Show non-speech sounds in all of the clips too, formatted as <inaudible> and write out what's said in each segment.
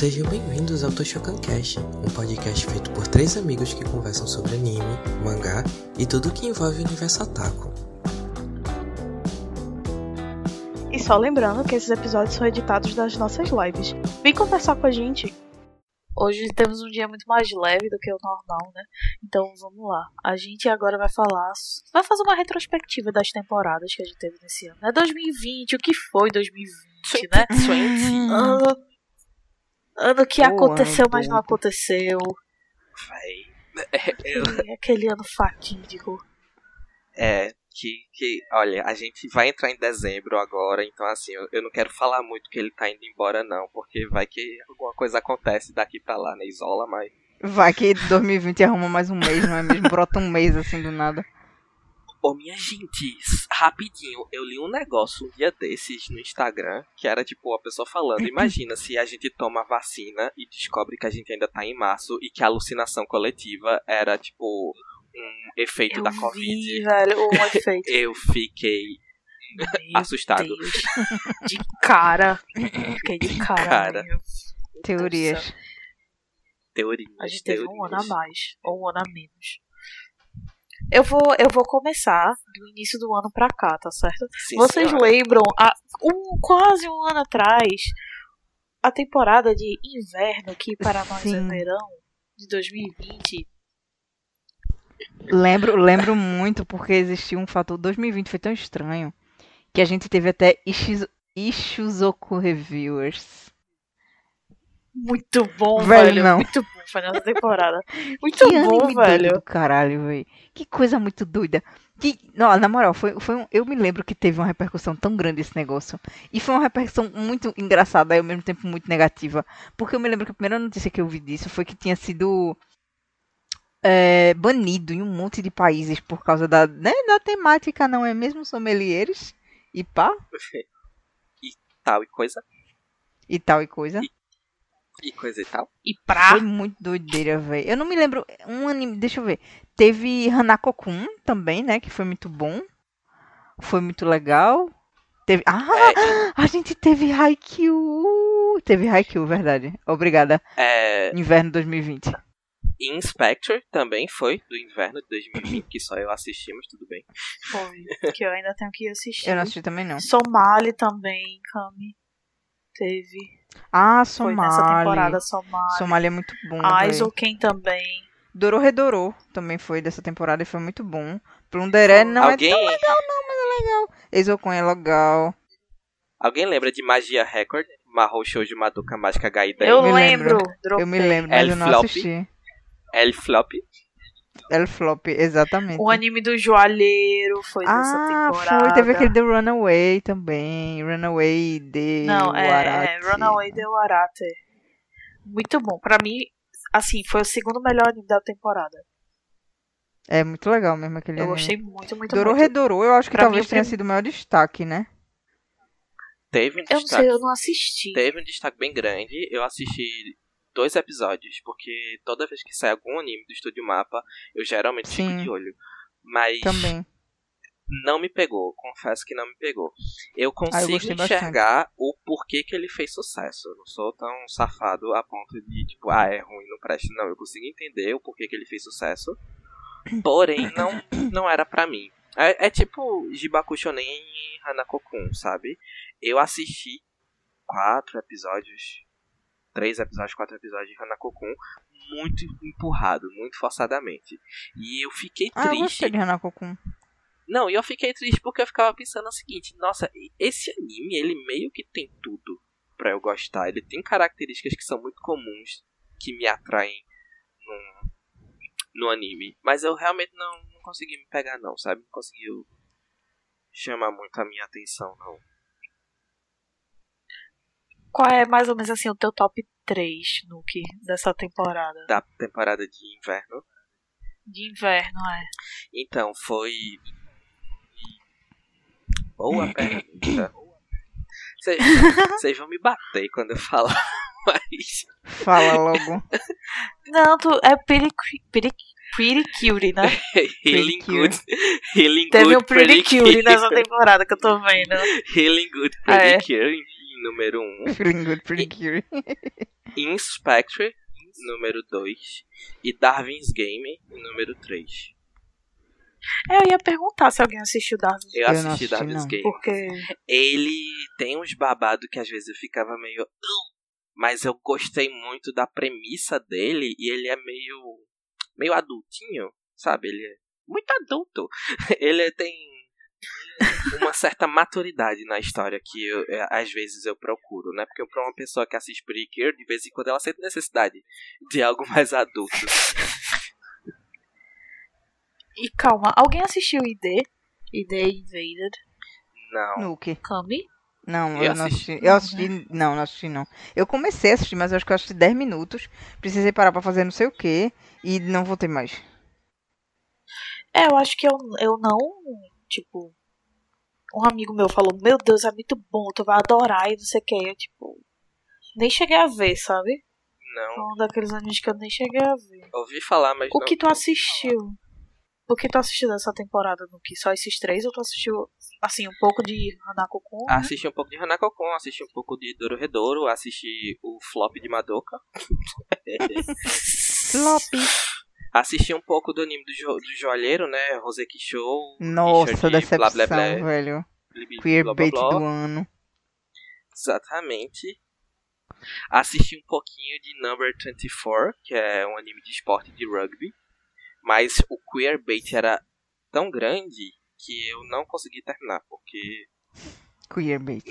Sejam bem-vindos ao Toshokan Cast, um podcast feito por três amigos que conversam sobre anime, mangá e tudo que envolve o universo otaku. E só lembrando que esses episódios são editados das nossas lives. Vem conversar com a gente. Hoje temos um dia muito mais leve do que o normal, né? Então vamos lá. A gente agora vai falar. Vai fazer uma retrospectiva das temporadas que a gente teve nesse ano. É 2020, o que foi 2020, né? 2020. Ano, ano que Pô, aconteceu, ano mas não aconteceu. Véi. É, eu- Aquele, aquele ano fatídico. é, que, que, olha, a gente vai entrar em dezembro agora, então assim, eu, eu não quero falar muito que ele tá indo embora, não, porque vai que alguma coisa acontece daqui pra lá, né? Isola, mas. Vai que 2020 arruma mais um mês, não é mesmo? Brota um mês assim do nada. Ô, minha gente, rapidinho, eu li um negócio um dia desses no Instagram, que era tipo a pessoa falando: <laughs> imagina se a gente toma a vacina e descobre que a gente ainda tá em março e que a alucinação coletiva era tipo um efeito Eu da vi, Covid. velho, um <laughs> efeito. Eu fiquei Meu assustado. Deus. De cara. Fiquei de cara. Cara. Teorias. Teorias. A gente teve um teorias. ano a mais. Ou um ano a menos. Eu vou, eu vou começar do início do ano pra cá, tá certo? Sim, Vocês senhora. lembram, há um, quase um ano atrás, a temporada de inverno, que para nós é Sim. verão, de 2020? Lembro, lembro muito porque existiu um fator. 2020 foi tão estranho que a gente teve até Ishizu- Ishizuoku Reviewers. Muito bom, Velho, velho. não. Muito bom, foi nessa <laughs> temporada. Muito que bom, velho. do caralho, velho. Que coisa muito doida. Que, não, na moral, foi, foi um- eu me lembro que teve uma repercussão tão grande esse negócio. E foi uma repercussão muito engraçada e ao mesmo tempo muito negativa. Porque eu me lembro que a primeira notícia que eu vi disso foi que tinha sido é, banido em um monte de países por causa da, né, da temática, não é mesmo? Sommeliers e pá, <laughs> Tal e coisa. e tal e coisa. E coisa e tal. E pra. Foi muito doideira, velho. Eu não me lembro. Um anime, deixa eu ver. Teve Hanako-kun também, né? Que foi muito bom. Foi muito legal. Teve. Ah! A gente teve Haikyuu! Teve Haikyuu, verdade. Obrigada. É, Inverno 2020. Inspector também foi do inverno de 2020, que só eu assisti, mas tudo bem. Foi. Que eu ainda tenho que assistir. Eu não assisti também, não. Somali também, Kami. Teve. Ah, Foi nessa Somali. temporada Somali. Somali é muito bom. A véi. Aizoken também. Dororedoro também foi dessa temporada e foi muito bom. Plunderé não alguém, é tão legal, não, mas é legal. Eizokon é legal. alguém lembra de Magia Record? Mahou Shoujo Madoka Mágica Gaiden? Eu me lembro. lembro. Eu me lembro, mas eu não assisti. L Flop? El Flop, exatamente. O anime do joalheiro foi dessa ah, temporada. foi. Teve aquele The Runaway também. Runaway de Não, é, é. Runaway de Warate. Muito bom. Pra mim, assim, foi o segundo melhor anime da temporada. É muito legal mesmo aquele Eu anime. gostei muito, muito, muito. Dororedoro, eu acho que Pra talvez tenha sido o maior destaque, né? Teve um Eu não destaque. sei, eu não assisti. Teve um destaque bem grande. Eu assisti dois episódios, porque toda vez que sai algum anime do Estúdio Mapa, eu geralmente fico Sim. de olho. Mas Também. não me pegou, confesso que não me pegou. Eu consigo gostei bastante. enxergar o porquê que ele fez sucesso. Eu não sou tão safado a ponto de, tipo, ah, é ruim, não presta. Não, eu consigo entender o porquê que ele fez sucesso. <coughs> Porém, não, não era pra mim. É, é tipo Jibaku Shonen e Hanako-kun, sabe? Eu assisti quatro episódios, três episódios, quatro episódios de Hanako-kun, muito empurrado, muito forçadamente. E eu fiquei Ah, eu triste. gostei de Hanako-kun. Não, e eu fiquei triste porque eu ficava pensando o seguinte, nossa, esse anime, ele meio que tem tudo pra eu gostar. Ele tem características que são muito comuns, que me atraem no, no anime. Mas eu realmente não, não consegui me pegar não, sabe? Não conseguiu chamar muito a minha atenção, não. Qual é mais ou menos assim o teu top 3, Nuke, dessa temporada? Da temporada de inverno. De inverno, é. Então, foi... Boa <coughs> pergunta. Vocês <laughs> vocês vão me bater quando eu falar, <laughs> mas... Fala logo. <laughs> Não, tu é pretty, pretty, pretty cutie, né? Healing Pretty Good. Healing Teve Good um pretty cutie nessa temporada que eu tô vendo. Healing Good é? Pretty Cure em número 1. Um. <laughs> Good, pretty. Inspector, número 2. E Darwin's Game, número 3. É, eu ia perguntar se alguém assistiu Darwin. Eu, Eu assisti assisti, Darwin's não. Game. Porque. Ele tem uns babados que às vezes eu ficava meio. Mas eu gostei muito da premissa dele e ele é meio. meio adultinho, sabe? Ele é muito adulto. <laughs> Ele tem uma certa maturidade na história que eu, é, às vezes eu procuro, né? Porque pra uma pessoa que assiste Preacher, de vez em quando ela sente necessidade de algo mais adulto. E calma, alguém assistiu ID? ID Invaded? Não. Nuke. Kami? Não, Eu eu, não assisti. assisti. Eu assisti. Não, não assisti não. Eu comecei a assistir, mas eu acho que eu assisti 10 minutos. Precisei parar pra fazer não sei o que. E não voltei mais. É, eu acho que eu, eu não. Tipo. Um amigo meu falou: Meu Deus, é muito bom, tu vai adorar e não sei o que. Eu, tipo. Nem cheguei a ver, sabe? Foi Não. um daqueles animes que eu nem cheguei a ver. Ouvi falar, mas O que tu assistiu? O que tu assistiu dessa temporada, no que Só esses três ou tu assistiu, assim, um pouco de Hanako-kun? né? Assisti um pouco de Hanako-kun, assisti um pouco de Dororedoro, assisti o flop de Madoka. <laughs> <laughs> Flop. Assisti um pouco do anime do, jo do joalheiro, né? Roseki Show. Nossa, Richard, decepção, blá, blá, blá, velho. do ano. Exatamente. Assisti um pouquinho de Number 24, que é um anime de esporte de rugby. Mas o queer bait era tão grande que eu não consegui terminar, porque Queer bait.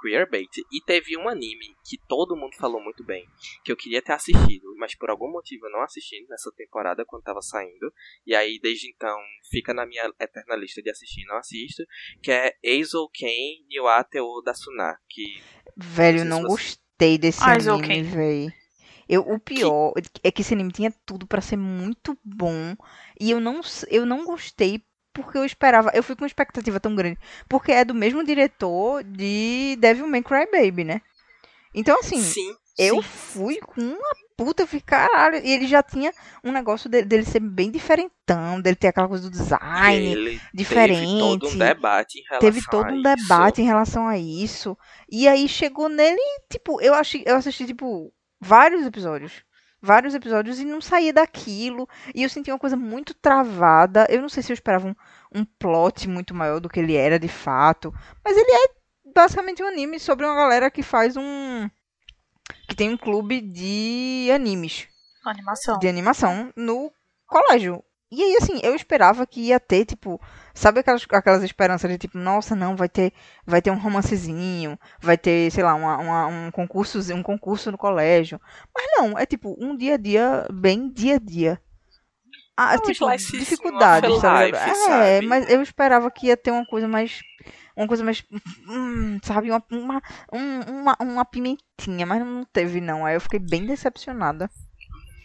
Queerbait. E teve um anime que todo mundo falou muito bem, que eu queria ter assistido, mas por algum motivo eu não assisti nessa temporada quando tava saindo. E aí desde então fica na minha eterna lista de assistir e não assisto, que é Eizou Ken Niwate o Dasuna, que Velho, Não não você- gostei desse Ah, anime, Zouken. velho. Eu, o pior é que esse anime tinha tudo pra ser muito bom. E eu não, eu não gostei porque eu esperava. Eu fui com uma expectativa tão grande. Porque é do mesmo diretor de Devil May Cry Baby, né? Então, assim, sim, eu sim. fui com uma puta, eu fiquei, caralho. E ele já tinha um negócio dele, dele ser bem diferentão, dele ter aquela coisa do design ele teve diferente. todo um debate em relação Teve todo um isso. debate em relação a isso. E aí chegou nele, tipo, eu achei, eu assisti, tipo, vários episódios. Vários episódios e não saía daquilo. E eu senti uma coisa muito travada. Eu não sei se eu esperava um, um plot muito maior do que ele era de fato. Mas ele é basicamente um anime sobre uma galera que faz um. que tem um clube de animes Animação. de animação no colégio. E aí, assim, eu esperava que ia ter, tipo, sabe aquelas, aquelas esperanças de tipo, nossa, não, vai ter, vai ter um romancezinho, vai ter, sei lá, uma, uma- um concurso, um concurso no colégio. Mas não, é tipo, um dia a dia, bem dia a dia. Ah, É tipo, dificuldades, tá life? É, sabe? mas eu esperava que ia ter uma coisa mais. Uma coisa mais. hum, sabe? Uma, uma, um- uma, uma pimentinha, mas não teve, não. Aí eu fiquei bem decepcionada.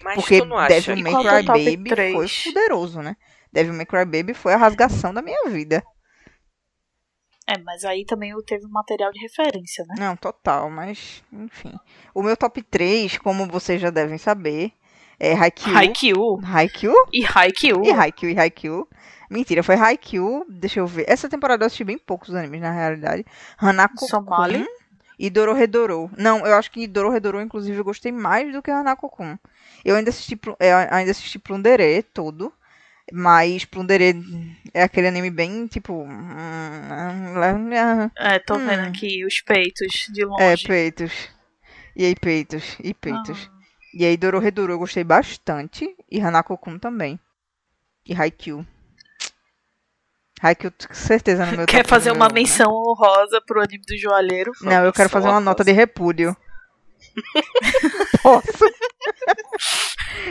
Mas Porque Devil May é Cry Baby foi três? poderoso, né? Devil May Cry Baby foi a rasgação da minha vida. É, mas aí também teve um material de referência, né? Não, total, mas enfim. O meu top 3, como vocês já devem saber, é Haikyuu. Haikyuu. Haikyuu? E Haikyuu. E Haikyuu e Haikyuu. Mentira, foi Haikyuu. Deixa eu ver. Essa temporada eu assisti bem poucos animes, na realidade. Hanako Somali. E Dororedoro. Não, eu acho que Dororedoro, inclusive, eu gostei mais do que Hanako-kun. Eu ainda assisti, eu ainda assisti Plunderê todo. Mas Plunderê é aquele anime bem, tipo... É, tô vendo Hum. aqui os peitos de É, longe. peitos. E aí, peitos. E peitos. Ah. E aí, Dororedoro eu gostei bastante. E Hanako-kun também. E Haikyuu. Haikyuu, com certeza, no meu Quer fazer uma menção honrosa pro anime do joalheiro? Não, eu quero fazer uma nota de repúdio. <laughs> Posso?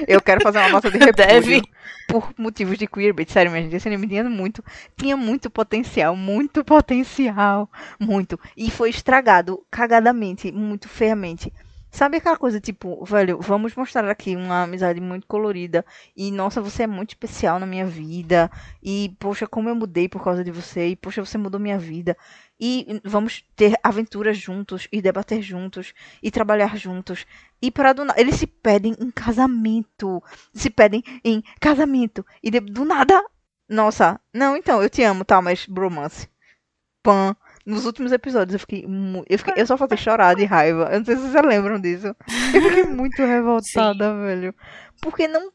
Eu quero fazer uma nota de <laughs> repúdio. Deve. Por motivos de queerbait. Sério, minha gente, esse anime tinha muito, tinha muito potencial, muito potencial, muito. E foi estragado cagadamente, muito feiamente. Sabe aquela coisa, tipo, velho, vamos mostrar aqui uma amizade muito colorida. E, nossa, você é muito especial na minha vida. E, poxa, como eu mudei por causa de você. E, poxa, você mudou minha vida. E vamos ter aventuras juntos. E debater juntos. E trabalhar juntos. E para do nada. Eles se pedem em casamento. Se pedem em casamento. E de- do nada. Nossa, não, então, eu te amo, tá? Mas bromance. Pan. Nos últimos episódios eu fiquei, eu fiquei, eu só faltei chorar de raiva. Eu não sei se vocês lembram disso. Eu fiquei <laughs> muito revoltada, velho. Porque não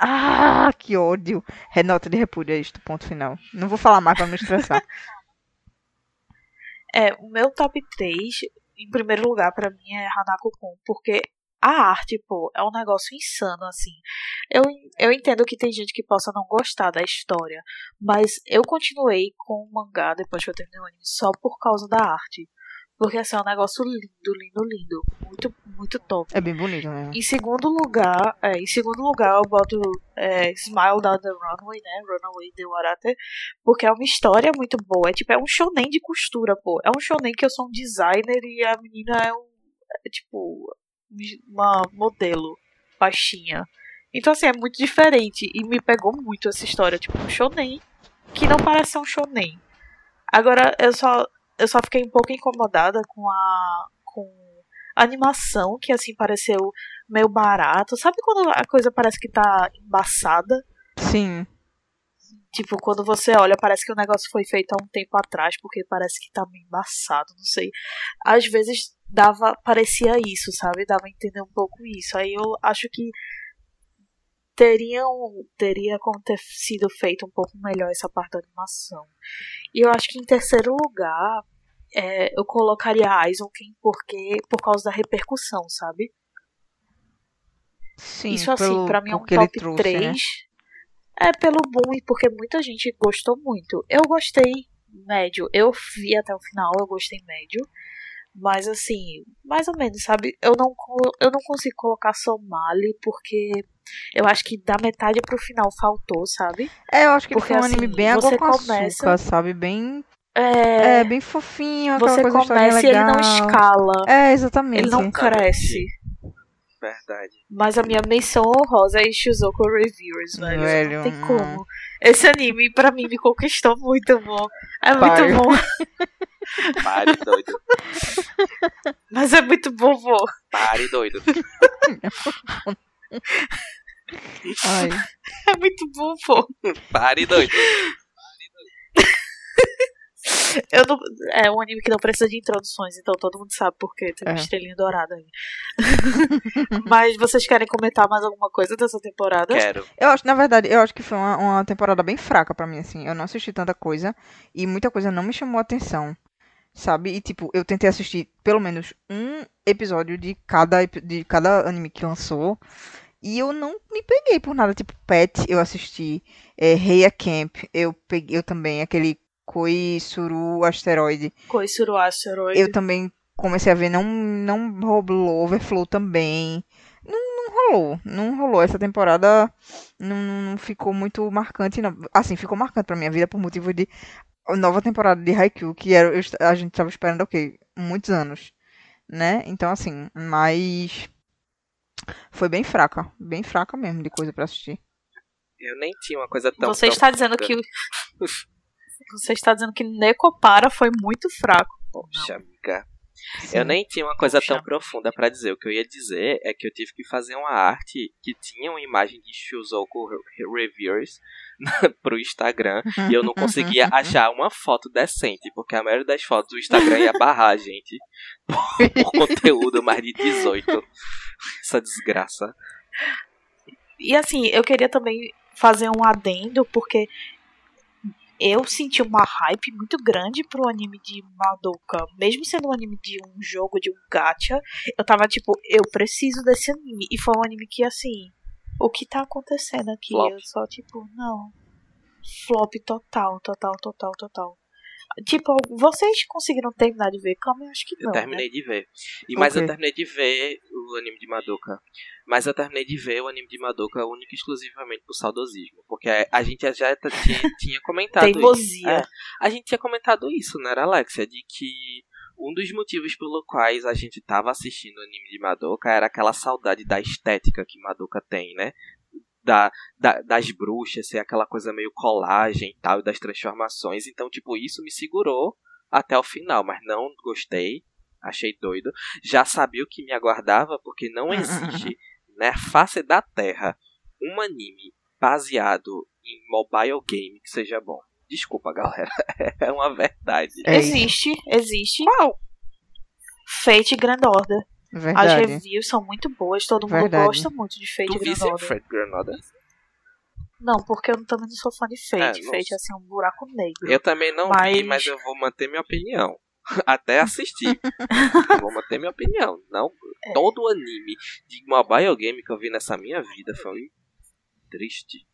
Ah, que ódio. Renota de repúdio é isto, ponto final. Não vou falar mais pra não estressar. <laughs> É, o meu top 3, em primeiro lugar, pra mim é Hanako Kun, porque a arte, pô, é um negócio insano, assim. Eu, eu entendo que tem gente que possa não gostar da história, mas eu continuei com o mangá depois que eu terminei o anime só por causa da arte. Porque, assim, é um negócio lindo, lindo, lindo. Muito, muito top. É bem bonito mesmo. Em segundo lugar, é, em segundo lugar eu boto é, Smile Down the Runway, né? Runaway de Warate, porque é uma história muito boa. É tipo, é um shonen de costura, pô. É um shonen que eu sou um designer e a menina é um é, tipo uma modelo baixinha. Então assim, é muito diferente e me pegou muito essa história, tipo, um shonen que não parece ser um shonen. Agora eu só eu só fiquei um pouco incomodada com a com a animação, que assim pareceu meio barato. Sabe quando a coisa parece que tá embaçada? Sim. Tipo, quando você olha, parece que o negócio foi feito há um tempo atrás, porque parece que tá meio embaçado, não sei. Às vezes dava, parecia isso, sabe? Dava a entender um pouco isso. Aí eu acho que teriam, teria como ter sido feito um pouco melhor essa parte da animação. E eu acho que em terceiro lugar, é, eu colocaria Aizenken porque por causa da repercussão, sabe? Sim, Isso assim, pra mim é um top trouxe, 3. né? É pelo boom e porque muita gente gostou muito. Eu gostei médio. Eu vi até o final, eu gostei médio. Mas assim, mais ou menos, sabe? Eu não, eu não consigo colocar Somali porque eu acho que da metade pro final faltou, sabe? É, eu acho que Porque, foi um anime assim, bem água você com açúcar, começa- sabe? Bem, É, é, bem fofinho, aquela você coisa começa e ele não escala. É, exatamente. Ele não cresce. Verdade. Mas a minha menção honrosa é Shizuko Reviewers, velho. Velho, Não tem hum. como. Esse anime, pra mim, me conquistou muito bom. É Pare. muito bom. <laughs> Pare, doido. Mas é muito bom, vô. Pare, doido. Ai, É muito bom, vô. Pare, doido. Eu não... É um anime que não precisa de introduções, então todo mundo sabe por quê. Tem uma É. estrelinha dourada aí. <laughs> Mas vocês querem comentar mais alguma coisa dessa temporada? Quero. Eu acho, na verdade, eu acho que foi uma, uma temporada bem fraca pra mim, assim. Eu não assisti tanta coisa e muita coisa não me chamou a atenção, sabe? E, tipo, eu tentei assistir pelo menos um episódio de cada, de cada anime que lançou e eu não me peguei por nada. Tipo, Pet, eu assisti. É, Heia Camp, eu peguei eu também. Aquele Koi Suru Asteroide. Koisuru Asteroid. Eu também comecei a ver, não, não rolou, Overflow também. Não, não rolou, não rolou. Essa temporada não, não ficou muito marcante, não. Assim, ficou marcante pra minha vida por motivo de nova temporada de Haikyuu, que era, a gente tava esperando o quê? Muitos anos, né? Então, assim, mas foi bem fraca, bem fraca mesmo de coisa pra assistir. Eu nem tinha uma coisa tão. Você tão está dizendo que. <laughs> Você está dizendo que Necopara foi muito fraco. Poxa, amiga. Sim. Eu nem tinha uma coisa Poxa. tão profunda pra dizer. O que eu ia dizer é que eu tive que fazer uma arte que tinha uma imagem de Shuzoku Re- Reviewers <laughs> pro Instagram e eu não <laughs> conseguia achar uma foto decente, porque a maioria das fotos do Instagram ia barrar a gente por, <laughs> por conteúdo mais de 18. Essa desgraça. E assim, eu queria também fazer um adendo, porque eu senti uma hype muito grande pro anime de Madoka. Mesmo sendo um anime de um jogo, de um gacha, eu tava tipo, eu preciso desse anime. E foi um anime que, assim, o que tá acontecendo aqui? Flop. Eu só, tipo, não. Flop total, total, total, total. Tipo, vocês conseguiram terminar de ver? Calma, eu acho que Eu não. terminei Né? de ver. E, mas eu Ok. terminei de ver o anime de Madoka. Mas eu terminei de ver o anime de Madoka única e exclusivamente por saudosismo. Porque a gente já tinha, tinha comentado isso. É, a gente tinha comentado isso, era, Alexia? De que um dos motivos pelo quais a gente tava assistindo o anime de Madoka era aquela saudade da estética que Madoka tem, né? Da, da- das bruxas, ser aquela coisa meio colagem e tal, e das transformações. Então, tipo, isso me segurou até o final, mas não gostei. Achei doido. Já sabia o que me aguardava, porque não existe <laughs> na face da Terra um anime baseado em mobile game que seja bom. Desculpa, galera. <laughs> É uma verdade. É existe, existe. Qual? Fate Grand Order. As Verdade. reviews são muito boas, todo mundo Verdade. gosta muito de Fate Tu Grand Order. Fred Granada? Não, porque eu também não sou fã de Fate. É, não- Fate é assim um buraco negro. Eu também não vi, Mas- mas eu vou manter minha opinião. <laughs> Até assistir. vou manter minha opinião. Não, É. todo anime de mobile game que eu vi nessa minha vida foi triste.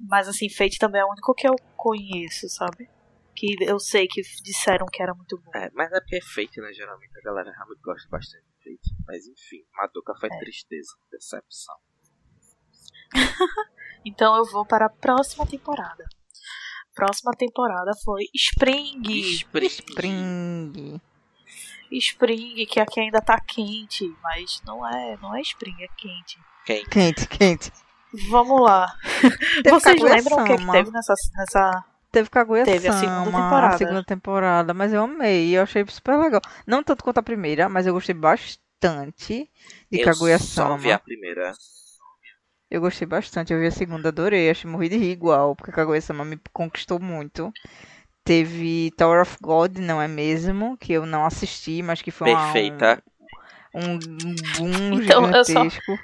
Mas assim, Fate também é o único que eu conheço, sabe? Que eu sei que disseram que era muito bom. É, mas é porque é né? Geralmente a galera realmente gosta bastante de fake. Mas enfim, Madoka foi É. tristeza, decepção. <laughs> Então eu vou para a próxima temporada. Próxima temporada foi Spring. Spring. Spring. Spring, que aqui ainda tá quente, mas não é, não é Spring, é quente. Quem? Quente, quente. Vamos lá. <laughs> Teve Vocês Kaguya lembram o que, que Sama. teve nessa, nessa. Teve Kaguya Teve a segunda temporada. a segunda temporada, mas eu amei, eu achei super legal. Não tanto quanto a primeira, mas eu gostei bastante de eu Kaguya só Sama. vi a primeira. Eu gostei bastante, eu vi a segunda, adorei, achei morri de rir igual, porque Kaguya Sama me conquistou muito. Teve Tower of God, não é mesmo? Que eu não assisti, mas que foi uma- Perfeita. um, um boom Então, eu só- gigantesco.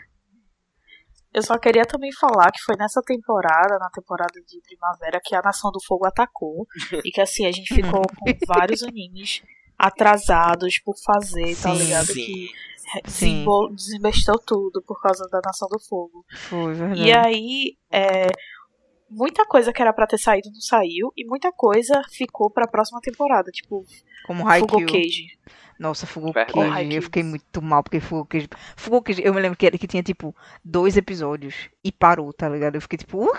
Eu só queria também falar que foi nessa temporada, na temporada de primavera, que a Nação do Fogo atacou. e que assim, a gente ficou <laughs> com vários animes atrasados por fazer, tá Sim, ligado? sim. Que desembestou tudo por causa da Nação do Fogo. Foi, verdade. E aí, é, muita coisa que era pra ter saído não saiu, e muita coisa ficou pra próxima temporada, tipo Como Haikyuu. Nossa. Cage, Haikyuu. eu fiquei muito mal, porque Fugo Cage... Fugo Cage, eu me lembro que, era- que tinha, tipo, dois episódios e parou, tá ligado? Eu fiquei, tipo, "Uh!"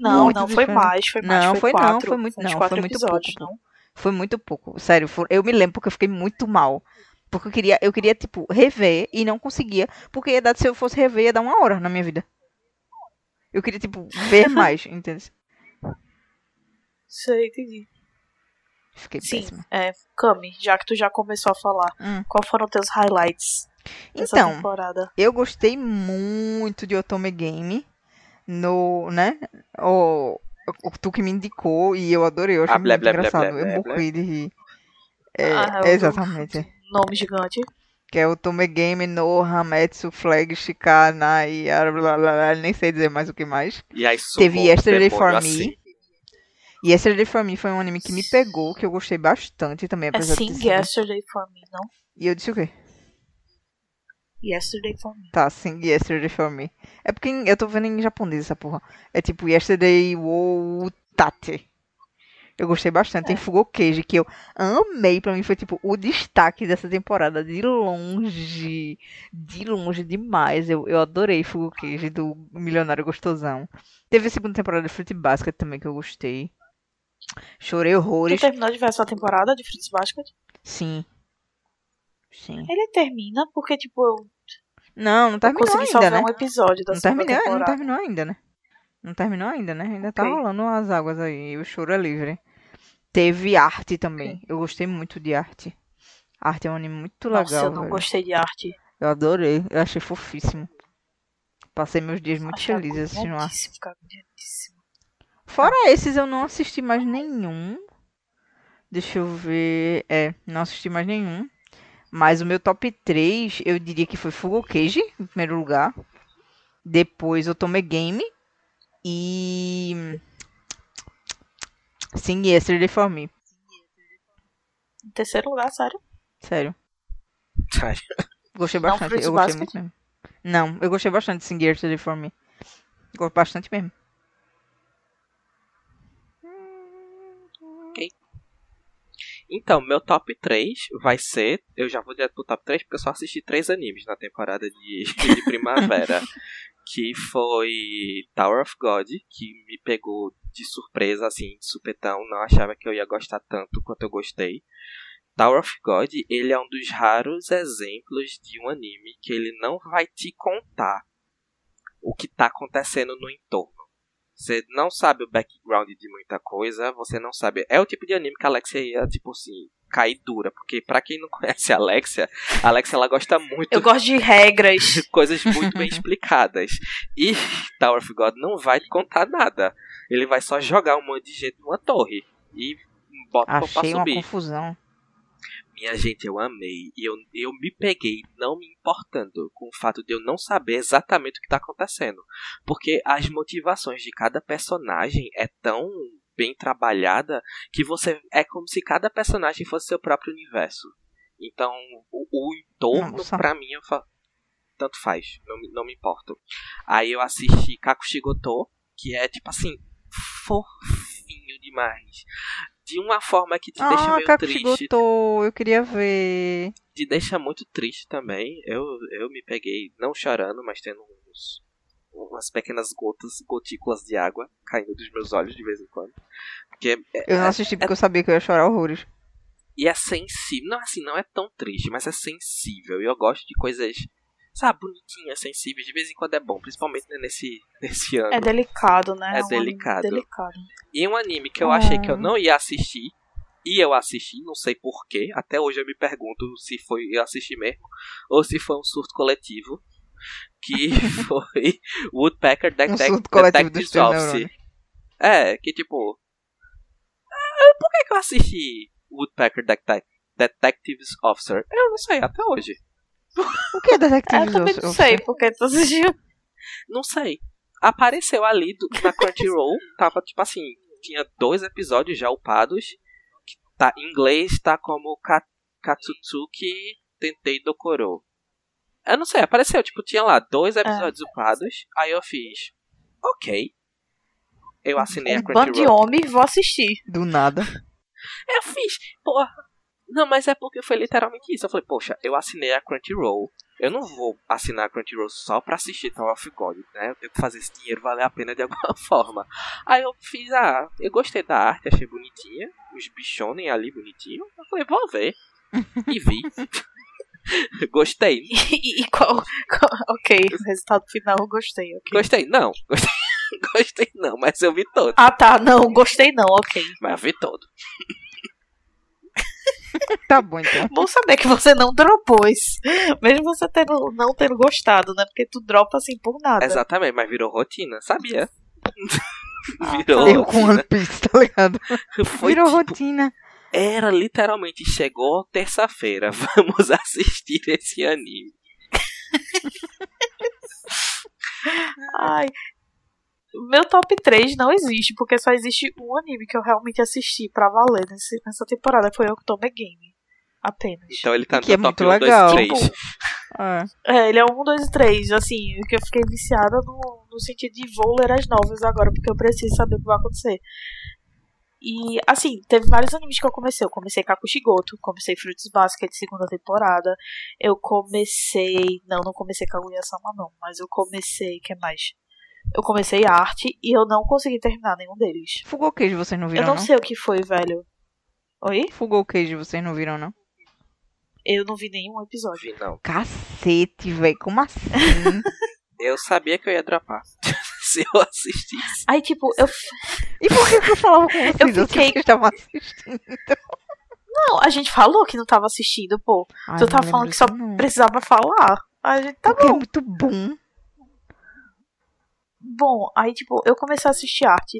Não, Muito não foi mais, foi mais, Não, foi, foi não, quatro. foi muito- não, quatro foi muito episódios, pouco. não. Foi muito pouco, sério, for- eu me lembro porque eu fiquei muito mal. Porque eu queria, eu queria, tipo, rever e não conseguia, porque ia dar, se eu fosse rever, ia dar uma hora na minha vida. Eu queria, tipo, ver <laughs> mais, entendeu? Sei, entendi. Fiquei Sim, péssima. é, Cami, já que tu já começou a falar, Hum. qual foram teus highlights dessa Então, temporada? Eu gostei muito de Otome Game no, né? O, o tu que me indicou e eu adorei, eu achei Ah, muito blé, blé, engraçado. blé, blé, eu morri de rir. É, Ah, eu- exatamente. Nome gigante. Que é o Tome Game no Hametsu Flag Shikana e blá, blá, blá, nem sei dizer mais o que mais. E aí Teve Yesterday for assim. E Yesterday for Me foi um anime que me pegou, que eu gostei bastante também, É sido- Yesterday for Me, não? E eu disse o quê? Yesterday for Me. Tá, Sing Yesterday for Me. É porque eu tô vendo em japonês essa porra. É tipo Yesterday wo Tate. Eu gostei bastante. Tem Fugo Cage, que eu amei. Pra mim foi tipo o destaque dessa temporada. De longe. De longe demais. Eu, eu adorei Fugo Cage do Milionário Gostosão. Teve a segunda temporada de Fruit Basket também que eu gostei. Chorei Tu horrores. terminou de ver essa temporada de Fruits Basket? Sim. Sim. Ele termina porque, tipo, eu Não, não terminou consegui só ainda, ver né? um episódio da Não terminou, não temporada. terminou ainda, né? Não terminou ainda, né? Ainda tá rolando as águas aí. O choro é livre. Teve arte também. Eu gostei muito de arte. Arte é um anime muito Nossa, legal. eu não velho. gostei de arte. Eu adorei. Eu achei fofíssimo. Passei meus dias muito Achei felizes assistindo arte. agoniadíssimo. Fora esses, eu não assisti mais nenhum. Deixa eu ver. É, não assisti mais nenhum. Mas o meu top 3, eu diria que foi Fugo Cage, em primeiro lugar. Depois Otome Game. E. Sim, Yesterday for Me. Em terceiro lugar, sério. Sério. Ai, Gostei Não, bastante. Fruits eu gostei Basket? muito mesmo. Não, eu gostei bastante de Sing Yesterday for Me. Gosto bastante mesmo. Então, meu top 3 vai ser. Eu já vou direto pro top 3 porque eu só assisti três animes na temporada de, <laughs> de primavera. que foi Tower of God, que me pegou de surpresa, assim, de supetão. Não achava que eu ia gostar tanto quanto eu gostei. Tower of God, ele é um dos raros exemplos de um anime que ele não vai te contar o que tá acontecendo no entorno. Você não sabe o background de muita coisa, você não sabe. É o tipo de anime que a Alexia ia, tipo assim, cair dura, porque para quem não <laughs> conhece a Alexia, a Alexia ela gosta muito Eu gosto de regras. de <laughs> coisas muito bem explicadas. E Tower of God não vai te contar nada. Ele vai só jogar um monte de gente numa torre e bota pra Achei uma subir. confusão. Minha gente, eu amei. E eu, eu me peguei não me importando com o fato de eu não saber exatamente o que tá acontecendo. Porque as motivações de cada personagem é tão bem trabalhada que você. É como se cada personagem fosse seu próprio universo. Então, o, o entorno, pra mim, eu fa- tanto faz. Não, me- não me importo. Aí eu assisti Kakushigoto, que é tipo assim, fofinho demais. De uma forma que te deixa Ah, meio triste Kakushigoto, eu queria ver. te deixa muito triste também. Eu, eu me peguei, não chorando, mas tendo uns, umas pequenas gotas, gotículas de água caindo dos meus olhos de vez em quando. Porque é, Eu não assisti porque eu sabia que eu ia chorar horrores. e é sensível. Não, assim, não é tão triste, mas é sensível. E eu gosto de coisas, sabe, bonitinhas, sensíveis. De vez em quando é bom, principalmente né, nesse, <laughs> nesse ano. É delicado, né? É um anime delicado. delicado. E um anime que eu Ah. achei que eu não ia assistir. E eu assisti, não sei porquê. Até hoje eu me pergunto se foi eu assisti mesmo. Ou se foi um surto coletivo. Que <laughs> foi Woodpecker Um Detec surto coletivo dos Detectives Office. É, que tipo. ah, Por que, que eu assisti Woodpecker Detec Detectives Officer? Eu não sei, até hoje. O que é É, Detective eu também não sei, porque tu assistiu. Não sei. Apareceu ali do- na Crunchyroll, tava tipo assim, tinha dois episódios já upados. que Tá, em inglês tá como Ka- Katsutsuki Tentei Dokoro. Eu não sei, apareceu, tipo, tinha lá dois episódios upados. Aí eu fiz, ok. Eu assinei a Um bando de Crunchyroll. homem, vou assistir. Do nada. Eu fiz, porra. Não, mas é porque foi literalmente isso. Eu falei, poxa, eu assinei a Crunchyroll. Eu não vou assinar a Crunchyroll só pra assistir Tower of God, né? Eu tenho que fazer esse dinheiro valer a pena de alguma <laughs> forma. Aí eu fiz, ah, eu gostei da arte, achei bonitinha. Os bichonem ali bonitinho. Eu falei, vou ver. E vi. <laughs> gostei. E, e qual, qual- Ok, o resultado final eu gostei. ok. Gostei, não. Gostei, <laughs> gostei não, mas eu vi todo. Ah tá, não, gostei não, ok. Mas eu vi todo. Tá bom, então. Bom saber que você não dropou isso. Mesmo você tendo, não tendo gostado, né? Porque tu dropa assim por nada. Exatamente, mas virou rotina, sabia? <laughs> Ah, virou Eu com rotina. One Piece, tá ligado? Foi Virou tipo, rotina. Era literalmente, chegou terça-feira, <laughs> vamos assistir esse anime. Ai. Meu top 3 não existe, porque só existe um anime que eu realmente assisti pra valer nesse, nessa temporada. Foi October Game. Apenas. Então ele tá Que é no top muito 1, 2, legal. 3. É. É, ele é um, dois e três. Assim, que eu fiquei viciada no, no sentido de vou ler as novas agora, porque eu preciso saber o que vai acontecer. E, assim, teve vários animes que eu comecei. Eu comecei Kakushigoto, comecei Fruits Basket, segunda temporada. Eu comecei. Não, não comecei Kaguya-sama, não. Mas eu comecei. que mais? Eu comecei arte e eu não consegui terminar nenhum deles. Fugou Cage vocês não Eu viram, não não? sei o que foi, velho. Oi? Fugou Cage vocês não viram, não? Eu não vi nenhum episódio. Não, Cacete, velho. Como assim? <laughs> eu sabia que eu ia dropar <laughs> se eu assistisse. Aí, tipo, eu e por que eu falava com vocês? Eu Eu fiquei- que estavam assistindo. Não, a gente falou que não tava assistindo, pô. Ai, tu não tá falando que só não. precisava falar. A gente tá Porque é bom. muito bom. Bom, aí, tipo, eu comecei a assistir arte.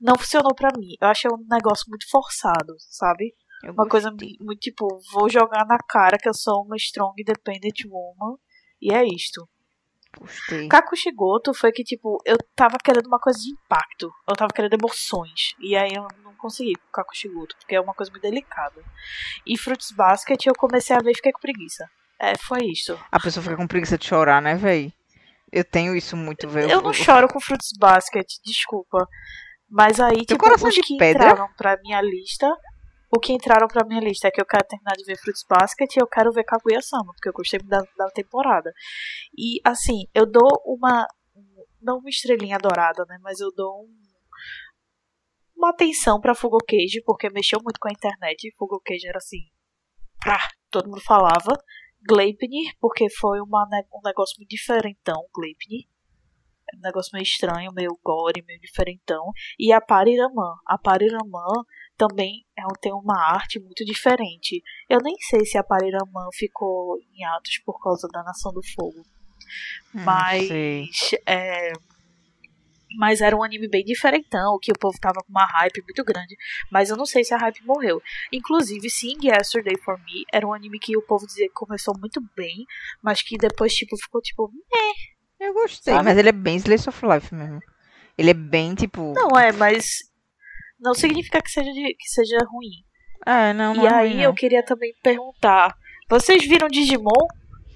Não funcionou pra mim. Eu achei um negócio muito forçado, sabe? Eu Uma coisa muito, tipo, vou jogar na cara que eu sou uma strong independent woman. E é isto. Gostei. Kakushigoto foi que, tipo, eu tava querendo uma coisa de impacto. Eu tava querendo emoções. E aí eu não consegui com Kakushigoto, porque é uma coisa muito delicada. E Fruits Basket eu comecei a ver e fiquei com preguiça. É, foi isso. A pessoa fica com preguiça de chorar, né, velho? Eu tenho isso muito, velho. Eu não choro com Fruits Basket, desculpa. Mas aí, tipo, os que pedra? entraram pra minha lista. O que entraram pra minha lista é que eu quero terminar de ver Fruits Basket e eu quero ver Kaguya-sama, porque eu gostei da, da temporada. E, assim, eu dou uma. Não uma estrelinha dourada, né? Mas eu dou um, uma atenção pra Fugo Cage, porque mexeu muito com a internet. Fugo Cage era assim. Ah, todo mundo falava. Gleipnir, porque foi uma, um negócio muito diferentão, Gleipnir. Um negócio meio estranho, meio gore, meio diferentão. E a Pariraman. A Pariraman também é tem uma arte muito diferente. Eu nem sei se a Pariraman ficou em atos por causa da Nação do Fogo. Hum, Mas é, mas era um anime bem diferentão, que o povo tava com uma hype muito grande. Mas eu não sei se a hype morreu. Inclusive, Sing Yesterday for Me era um anime que o povo dizia que começou muito bem, mas que depois, tipo, ficou tipo. Eu gostei, Sabe? mas ele é bem Slice of Life mesmo. Ele é bem, tipo. Não é, mas. Não significa que seja, de- que seja ruim. Ah, não, não e é aí ruim, eu não. queria também perguntar. Vocês viram Digimon?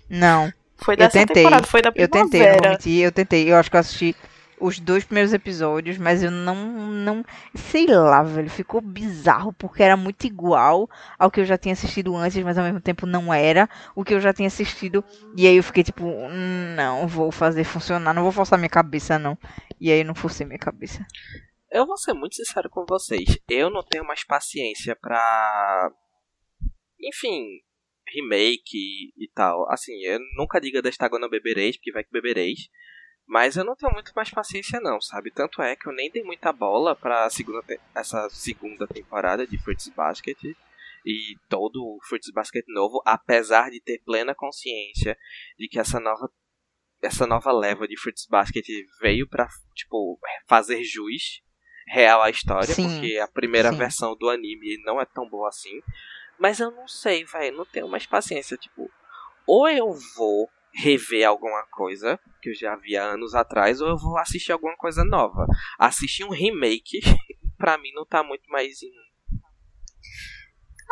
Não, Foi Eu dessa tentei. temporada, foi da eu tentei, primavera. mentir, eu tentei. Eu acho que eu assisti os dois primeiros episódios, mas eu não, não, sei lá, velho, ficou bizarro, porque era muito igual ao que eu já tinha assistido antes, mas ao mesmo tempo não era o que eu já tinha assistido, e aí eu fiquei tipo, "Hum, não vou fazer funcionar, não vou forçar minha cabeça, não. E aí eu não forcei minha cabeça. Eu vou ser muito sincero com vocês. Eu não tenho mais paciência pra. Enfim, remake e, e tal. Assim, eu nunca diga desta água não bebereis, porque vai que bebereis. Mas eu não tenho muito mais paciência não, sabe? Tanto é que eu nem dei muita bola pra segunda essa segunda temporada de Fruits Basket e todo o Fruits Basket novo, apesar de ter plena consciência de que essa nova essa nova leva de Fruits Basket veio pra, tipo, fazer jus real à história, Sim, porque a primeira sim. versão do anime não é tão boa assim. Mas eu não sei, velho, não tenho mais paciência, tipo, ou eu vou rever alguma coisa que eu já vi há anos atrás, ou eu vou assistir alguma coisa nova. Assistir um remake, <laughs> pra mim não tá muito mais em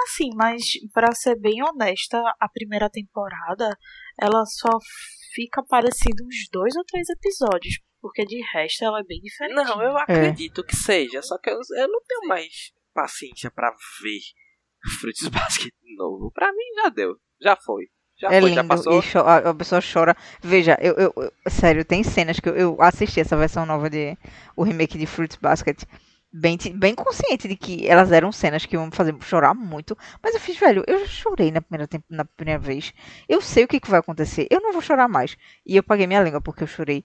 Assim, mas pra ser bem honesta, a primeira temporada ela só fica parecida uns dois ou três episódios, porque de resto ela é bem diferente. Não, eu acredito que seja, só que eu, eu não tenho mais paciência pra ver Fruits <laughs> Basket novo. Pra mim já deu, já foi. Já é foi, lindo já passou. e a, pessoa chora. Veja, eu, eu- eu- sério, tem cenas que eu, eu assisti essa versão nova de o remake de Fruits Basket bem, bem consciente de que elas eram cenas que iam me fazer chorar muito, mas eu fiz, velho, eu já chorei na primeira temp- na primeira vez. Eu sei o que, que vai acontecer. Eu não vou chorar mais. E eu paguei minha língua porque eu chorei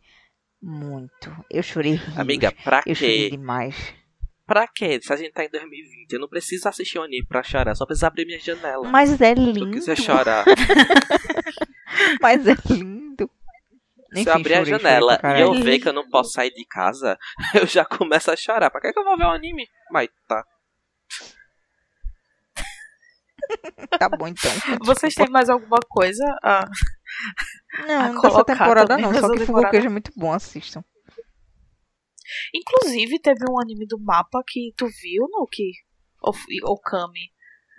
muito. Eu chorei rios. Amiga, pra eu chorei quê? demais. Pra quê? Se a gente tá em 2020, eu não preciso assistir o anime pra chorar, só preciso abrir minha janela. Mas é Se eu lindo. quiser chorar, <laughs> Mas é lindo. se Enfim, eu abrir a janela e eu ver que eu não posso sair de casa, <laughs> eu já começo a chorar. Pra que, que eu vou ver o anime? Mas tá. Tá bom então. <laughs> Vocês têm mais alguma coisa? Ah, Não, a dessa colocar temporada também não. Só que? Fugokeja é muito bom, assistam. Inclusive, teve um anime do mapa que tu viu, Nuki? Ou, ou Kami?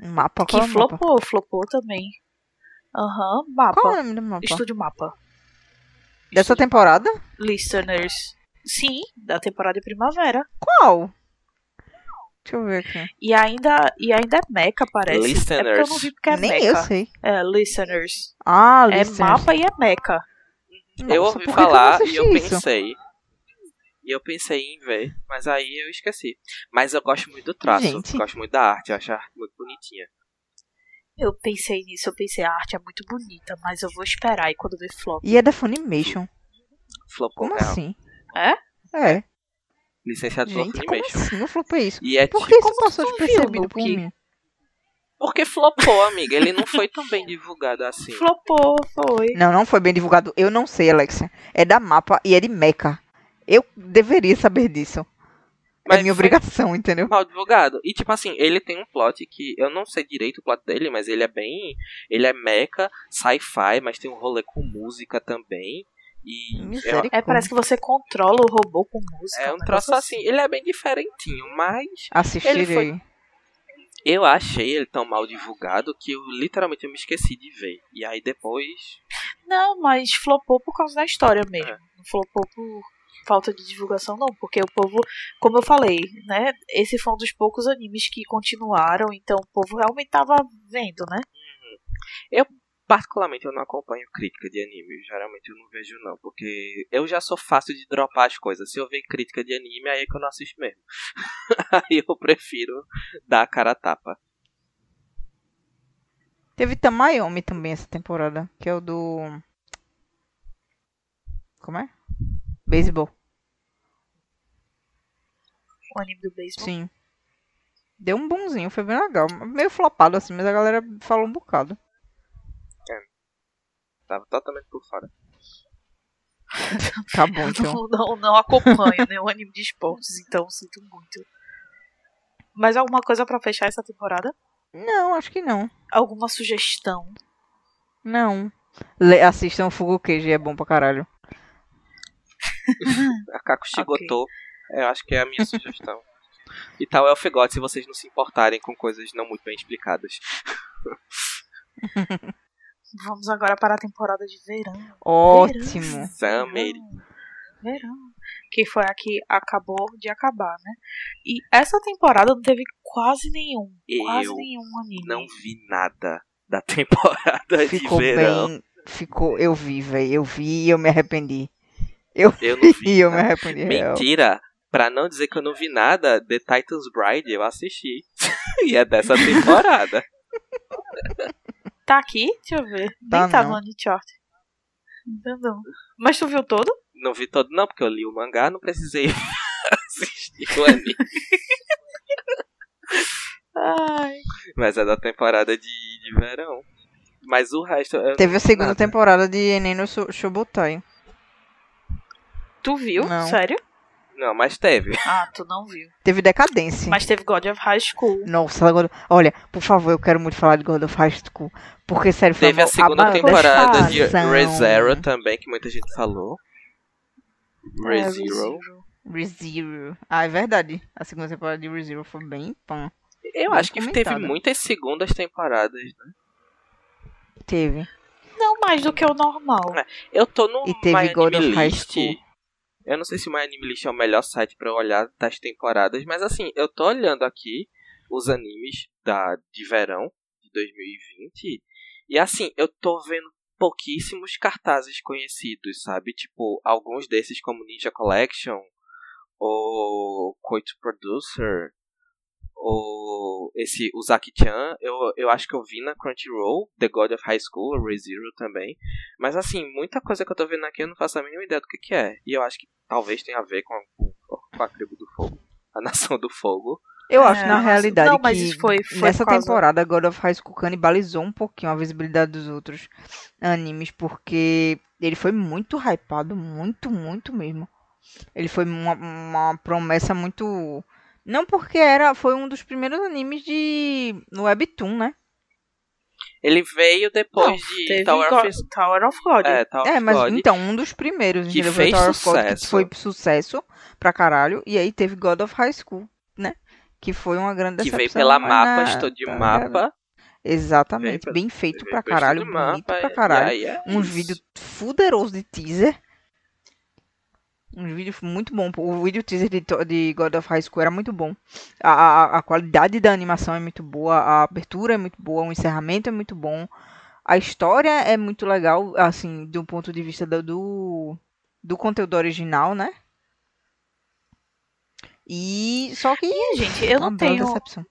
Um mapa, Que qual é o mapa? flopou, flopou também. Aham, mapa. Qual é o nome do mapa? Estúdio Mapa. Dessa temporada? Listeners. Sim, da temporada de primavera. Qual? Deixa eu ver aqui. E ainda, e ainda é mecha, parece. É porque eu não Listeners. vi porque é Nem mecha. eu sei. É, listeners. Ah, É listeners. mapa e é mecha. eu Nossa, ouvi que que eu não falar e assisti eu isso? pensei. E eu pensei em ver, mas aí eu esqueci. Mas eu gosto muito do traço, Gente. gosto muito da arte, eu acho a arte muito bonitinha. Eu pensei nisso, eu pensei, a arte é muito bonita, mas eu vou esperar e quando ver flop. E é da Funimation. Flopou Como real. assim? É? É. Licenciado pela Gente, como Funimation. assim? Eu flopei isso. E é Por tipo. que isso como passou despercebido por mim? Porque flopou, amiga. Ele não foi tão bem divulgado assim. Flopou, foi. Não, não foi bem divulgado. Eu não sei, Alexia. É da mapa e é de mecha. Eu deveria saber disso. Mas é minha obrigação, entendeu? mal divulgado. E tipo assim, ele tem um plot que eu não sei direito o plot dele, mas ele é bem. Ele é mecha, sci-fi, mas tem um rolê com música também. E é. É, parece que você controla o robô com música. é um troço assim. Ele é bem diferentinho, mas Assistirei. Ele foi- eu achei ele tão mal divulgado que eu literalmente eu me esqueci de ver. E aí depois. Não, mas flopou por causa da história mesmo. É. Não flopou por falta de divulgação, não. Porque o povo, como eu falei, né? Esse foi um dos poucos animes que continuaram, então o povo realmente tava vendo, né? Particularmente eu não acompanho crítica de anime, geralmente eu não vejo não, porque eu já sou fácil de dropar as coisas. Se eu ver crítica de anime, aí é que eu não assisto mesmo. <laughs> aí eu prefiro dar a cara a tapa. Teve Tamayomi também essa temporada, que é o do. Como é? Beisebol. O anime do beisebol. Sim. Deu um bonzinho, foi bem legal. Meio flopado assim, mas a galera falou um bocado. Tava totalmente por fora. <laughs> Tá bom, então. Não, não, não acompanho nenhum anime de esportes, então sinto muito. Mais alguma coisa pra fechar essa temporada? Não, acho que não. Alguma sugestão? Não. Le assistam Fugo Queijo, é bom pra caralho. <laughs> A Kako Shigoto, eu acho que é a minha sugestão. E tal é o Fegote, se vocês não se importarem com coisas não muito bem explicadas. <laughs> Vamos agora para a temporada de verão. Ótimo. Summer. Verão. Que foi a que acabou de acabar, né? E essa temporada não teve quase nenhum. Quase Eu nenhum anime. não vi nada da temporada Ficou de verão. bem. Ficou. Eu vi, velho. Eu vi e eu me arrependi. Eu Eu não vi. E eu me arrependi. real. Mentira! Pra não dizer que eu não vi nada, The Titan's Bride eu assisti. <laughs> e é dessa temporada. <laughs> Tá aqui? Deixa eu ver. Tá Nem tá não. no. Ainda não. Mas tu viu todo? Não vi todo, não, porque eu li o mangá, não precisei <laughs> assistir o anime. Ai. Mas é da temporada de, de verão. Mas o resto. Teve a segunda nada. temporada de Enem no Sho- Shobutai. Tu viu? Não. Sério? Não, mas teve. Ah, tu não viu. Teve Decadência. Mas teve God of High School. Nossa, agora... olha, por favor, eu quero muito falar de God of High School. Porque, sério, foi Teve a segunda maior temporada de. ReZero também, que muita gente falou. É, ReZero. ReZero. Ah, é verdade. A segunda temporada de ReZero foi bem pã. Eu Bem acho que teve comentada. muitas segundas temporadas, né? Teve. Não mais do que o normal. É. Eu tô no E teve God of High List. School. Eu não sei se o My é o melhor site eu olhar das temporadas, mas assim, eu tô olhando aqui os animes da, de verão de 2020 e assim, eu tô vendo pouquíssimos cartazes conhecidos, sabe? Tipo, alguns desses como Ninja Collection ou Coito Producer ou esse Uzaki-chan, eu, eu acho que eu vi na Crunchyroll, The God of High School, ReZero também. Mas assim, muita coisa que eu tô vendo aqui eu não faço a mínima ideia do que, que é. E eu acho que talvez tenha a ver com, com, com a tribo do fogo. A nação do fogo. Eu É, acho, na mas- realidade, não, mas que isso foi- foi nessa temporada God of High School canibalizou um pouquinho a visibilidade dos outros animes, porque ele foi muito hypado, muito, muito mesmo. Ele foi uma, uma promessa muito... Não porque era, foi um dos primeiros animes de no Webtoon, né? Ele veio depois Não, de Tower Go- of Tower of God. É, Tower É, mas God. então, um dos primeiros, Que entendeu? Foi fez Tower of God, que sucesso. foi sucesso pra caralho, e aí teve God of High School, né? Que foi uma grande que decepção. veio pela mapa, na- estudo de tá mapa. Exatamente, pra- bem feito pra caralho, bonito mapa, pra caralho. é Uns isso. vídeos fuderosos de teaser. Um vídeo muito bom. O vídeo teaser de, de God of High School era muito bom. A, a, a qualidade da animação é muito boa. A abertura é muito boa. O encerramento é muito bom. A história é muito legal, assim, do ponto de vista do, do, do conteúdo original, né? E só que gente, eu não tenho. decepção.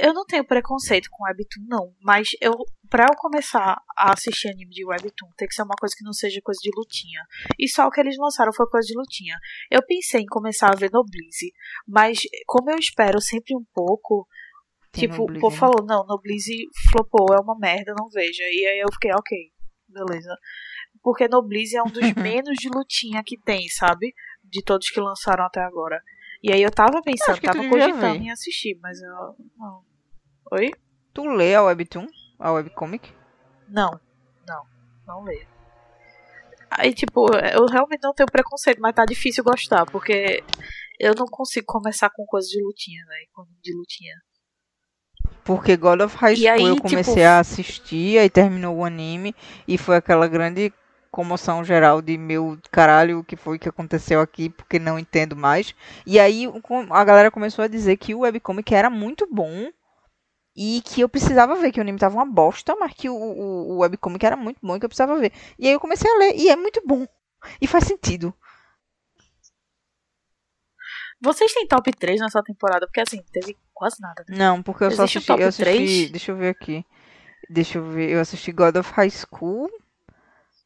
Eu não tenho preconceito com Webtoon, não. Mas eu, pra eu começar a assistir anime de Webtoon, tem que ser uma coisa que não seja coisa de lutinha. E só o que eles lançaram foi coisa de lutinha. Eu pensei em começar a ver Noblize, mas como eu espero sempre um pouco, Tem tipo, o povo né? falou, não, Noblize flopou, é uma merda, não veja. E aí eu fiquei, ok, beleza. Porque Noblize é um dos <laughs> menos de lutinha que tem, sabe? De todos que lançaram até agora. E aí eu tava pensando, tu tava cogitando ver. em assistir, mas eu. Não. Oi? Tu lê a Webtoon? A webcomic? Não, não, não leio. Aí, tipo, eu realmente não tenho preconceito, mas tá difícil gostar, porque eu não consigo começar com coisa de lutinha, velho. Com de lutinha. Porque God of High School aí, eu tipo- comecei a assistir, aí terminou o anime, e foi aquela grande comoção geral de meu caralho, o que foi que aconteceu aqui, porque não entendo mais. E aí a galera começou a dizer que o webcomic era muito bom, e que eu precisava ver, que o anime tava uma bosta, mas que o, o, o webcomic era muito bom e que eu precisava ver. E aí eu comecei a ler, e é muito bom. E faz sentido. Vocês têm top 3 nessa temporada? Porque assim, teve quase nada, né? Não, porque eu só Existe o assisti, top eu assisti, três? deixa eu ver aqui. Deixa eu ver, eu assisti God of High School,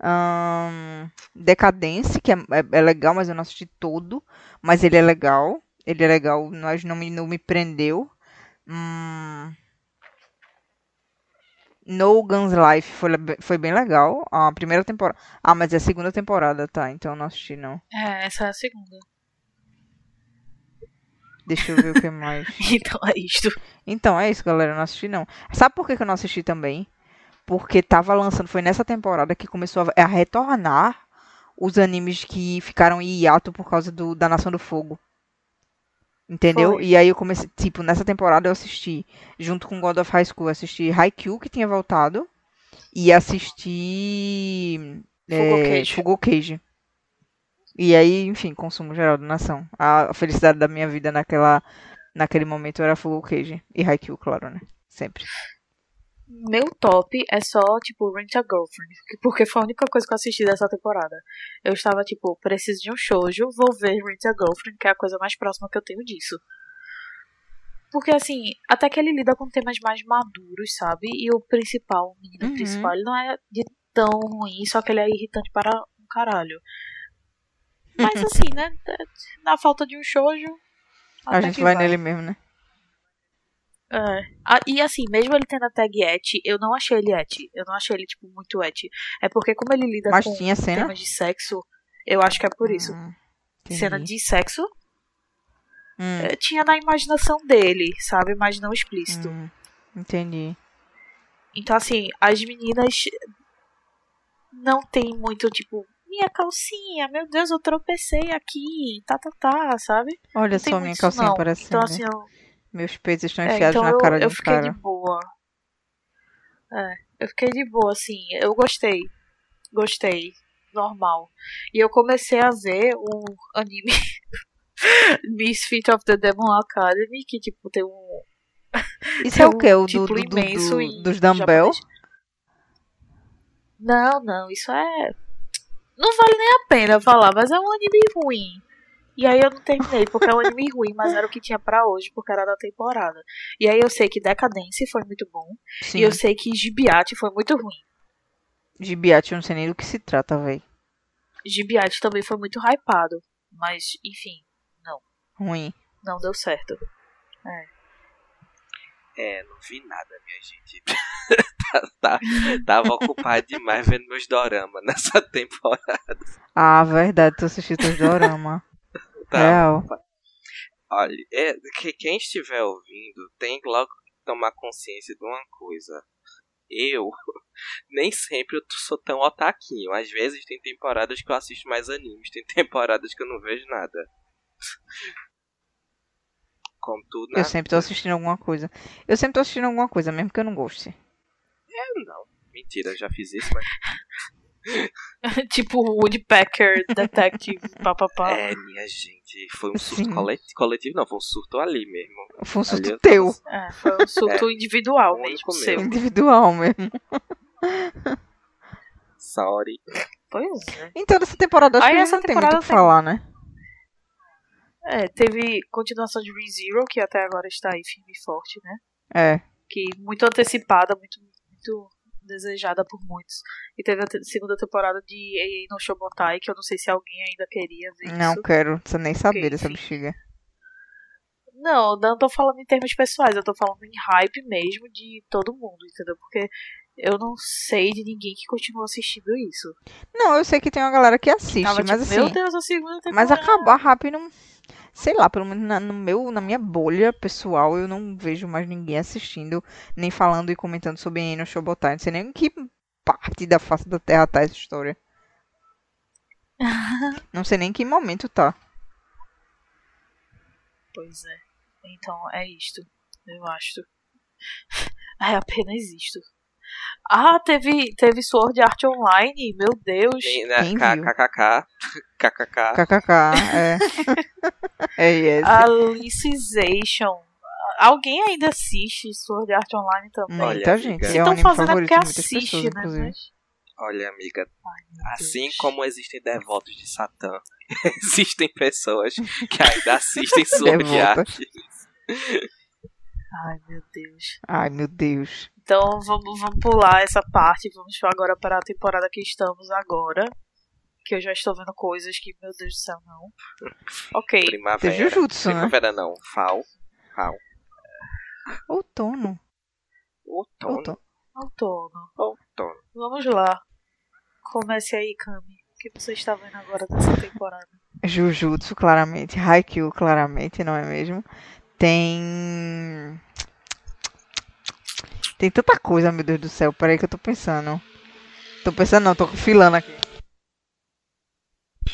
ahn, Decadence, que é, é- é legal, mas eu não assisti todo, mas ele é legal. Ele é legal, mas não me, não me prendeu. Hum... No Guns Life foi, foi bem legal. A primeira temporada. Ah, mas é a segunda temporada, tá? Então eu não assisti, não. É, essa é a segunda. Deixa eu ver o que mais. <laughs> então é isto. Então é isso, galera. Eu não assisti, não. Sabe por que, que eu não assisti também? Porque tava lançando, foi nessa temporada que começou a, a retornar os animes que ficaram em hiato por causa do, da Nação do Fogo. Entendeu? Foi. E aí eu comecei, tipo, nessa temporada eu assisti, junto com God of High School, assisti Haikyuu, que tinha voltado, e assisti Fugo é, Cage. E aí, enfim, consumo geral da nação. A felicidade da minha vida naquela, naquele momento era Fugo Cage. E Haikyuu, claro, né? Sempre meu top é só, tipo, Rent a Girlfriend. <laughs> Porque foi a única coisa que eu assisti dessa temporada. Eu estava, tipo, preciso de um shoujo, vou ver Rent a Girlfriend, que é a coisa mais próxima que eu tenho disso. Porque, assim, até que ele lida com temas mais maduros, sabe? E o principal, o menino uhum. principal, ele não é de tão ruim, só que ele é irritante para um caralho. Mas, assim, né? Na falta de um shoujo. A gente vai, vai nele mesmo, né? É. Ah, e assim, mesmo ele tendo a tag et, eu não achei ele et. Eu não achei ele, tipo, muito et. É porque como ele lida Mas com tinha cena? temas de sexo, eu acho que é por isso. Hum, cena de sexo hum. é, tinha na imaginação dele, sabe? Mas não explícito. Hum, entendi. Então, assim, as meninas não tem muito, tipo, minha calcinha, meu Deus, eu tropecei aqui, tá, tá, tá, sabe? Olha só minha calcinha não. parecendo. Então, assim, eu meus peitos estão é, enfiados é, então na cara eu, de um eu fiquei de boa. É, eu fiquei de boa, assim. Eu gostei. Gostei. Normal. E eu comecei a ver o anime <laughs> Misfit of the Demon Academy, que, tipo, tem um. Isso é o que? O do, do, imenso do, dos dumbbell? Não, não, isso é. Não vale nem a pena falar, mas é um anime ruim. E aí eu não terminei, porque é um anime ruim, mas era o que tinha para hoje, porque era da temporada. E aí eu sei que Decadence foi muito bom. Sim. E eu sei que Gibiate foi muito ruim. Gibiate, eu não sei nem do que se trata, véi. Gibiate também foi muito hypado. Mas, enfim, não. Ruim. Não deu certo. É. É, não vi nada, minha gente. <laughs> tá, tá, tava ocupado demais vendo meus doramas nessa <laughs> temporada. Ah, verdade, tu assistiu teus doramas. Tá. Real. Olha, é, que, quem estiver ouvindo tem logo que tomar consciência de uma coisa. Eu <laughs> nem sempre eu sou tão otaquinho. Às vezes tem temporadas que eu assisto mais animes, tem <laughs> temporadas que eu não vejo nada. Como tudo, Eu sempre tô assistindo alguma coisa. Eu sempre tô assistindo alguma coisa, mesmo que eu não goste. É, não. Mentira, já fiz isso, mas. <laughs> tipo Woodpecker Detective, papapá. É, minha gente, foi um surto coletivo, coletivo, não, foi um surto ali mesmo. Foi um surto ali teu. É, foi um surto é, individual mesmo, seu. Individual mesmo. Sorry. Pois é. Então, nessa temporada acho Aí, que essa não tem muito o que falar, né? É, teve continuação de ReZero, que até agora está aí firme e forte, né? É. Que muito antecipada, muito, muito desejada por muitos. E teve a segunda temporada de Ei no Shobotai, que eu não sei se alguém ainda queria ver Não isso. quero, você nem saber dessa bexiga. Não, não tô falando em termos pessoais, eu tô falando em hype mesmo de todo mundo, entendeu? Porque eu não sei de ninguém que continua assistindo isso. Não, eu sei que tem uma galera que assiste, Tava, mas tipo, assim. Meu Deus, a segunda temporada. Mas acabar rápido não sei lá, pelo menos na, no meu, na minha bolha pessoal, eu não vejo mais ninguém assistindo, nem falando e comentando sobre Eno Shobotai. Não sei nem em que parte da face da Terra tá essa história. <laughs> não sei nem em que momento tá. Pois é. Então é isto. Eu acho. <laughs> É apenas isto. Ah, teve, teve Sword Art Online, meu Deus. Né? KKK. KKK. KKK, é. <laughs> é yes. Alicization. Alguém ainda assiste Sword Art Online também? Muita gente. Se estão é fazendo é porque assiste, pessoas, né? Mas... Olha, amiga, Ai, assim Deus. como existem devotos de Satã, <laughs> existem pessoas que ainda assistem <laughs> Sword Art. Ai, meu Deus. Ai, meu Deus. Então vamos, vamos pular essa parte, vamos agora para a temporada que estamos agora. Que eu já estou vendo coisas que, meu Deus do céu, não. Ok. Primavera. Tem Jujutsu, né? Primavera não. Fal. Fal. Outono. Outono. Outono. Outono. Outono. Vamos lá. Comece aí, Kami. O que você está vendo agora dessa temporada? Jujutsu, claramente. Haikyuu, claramente, não é mesmo? Tem. Tem tanta coisa, meu Deus do céu. Peraí que eu tô pensando. Tô pensando, não, tô filando aqui.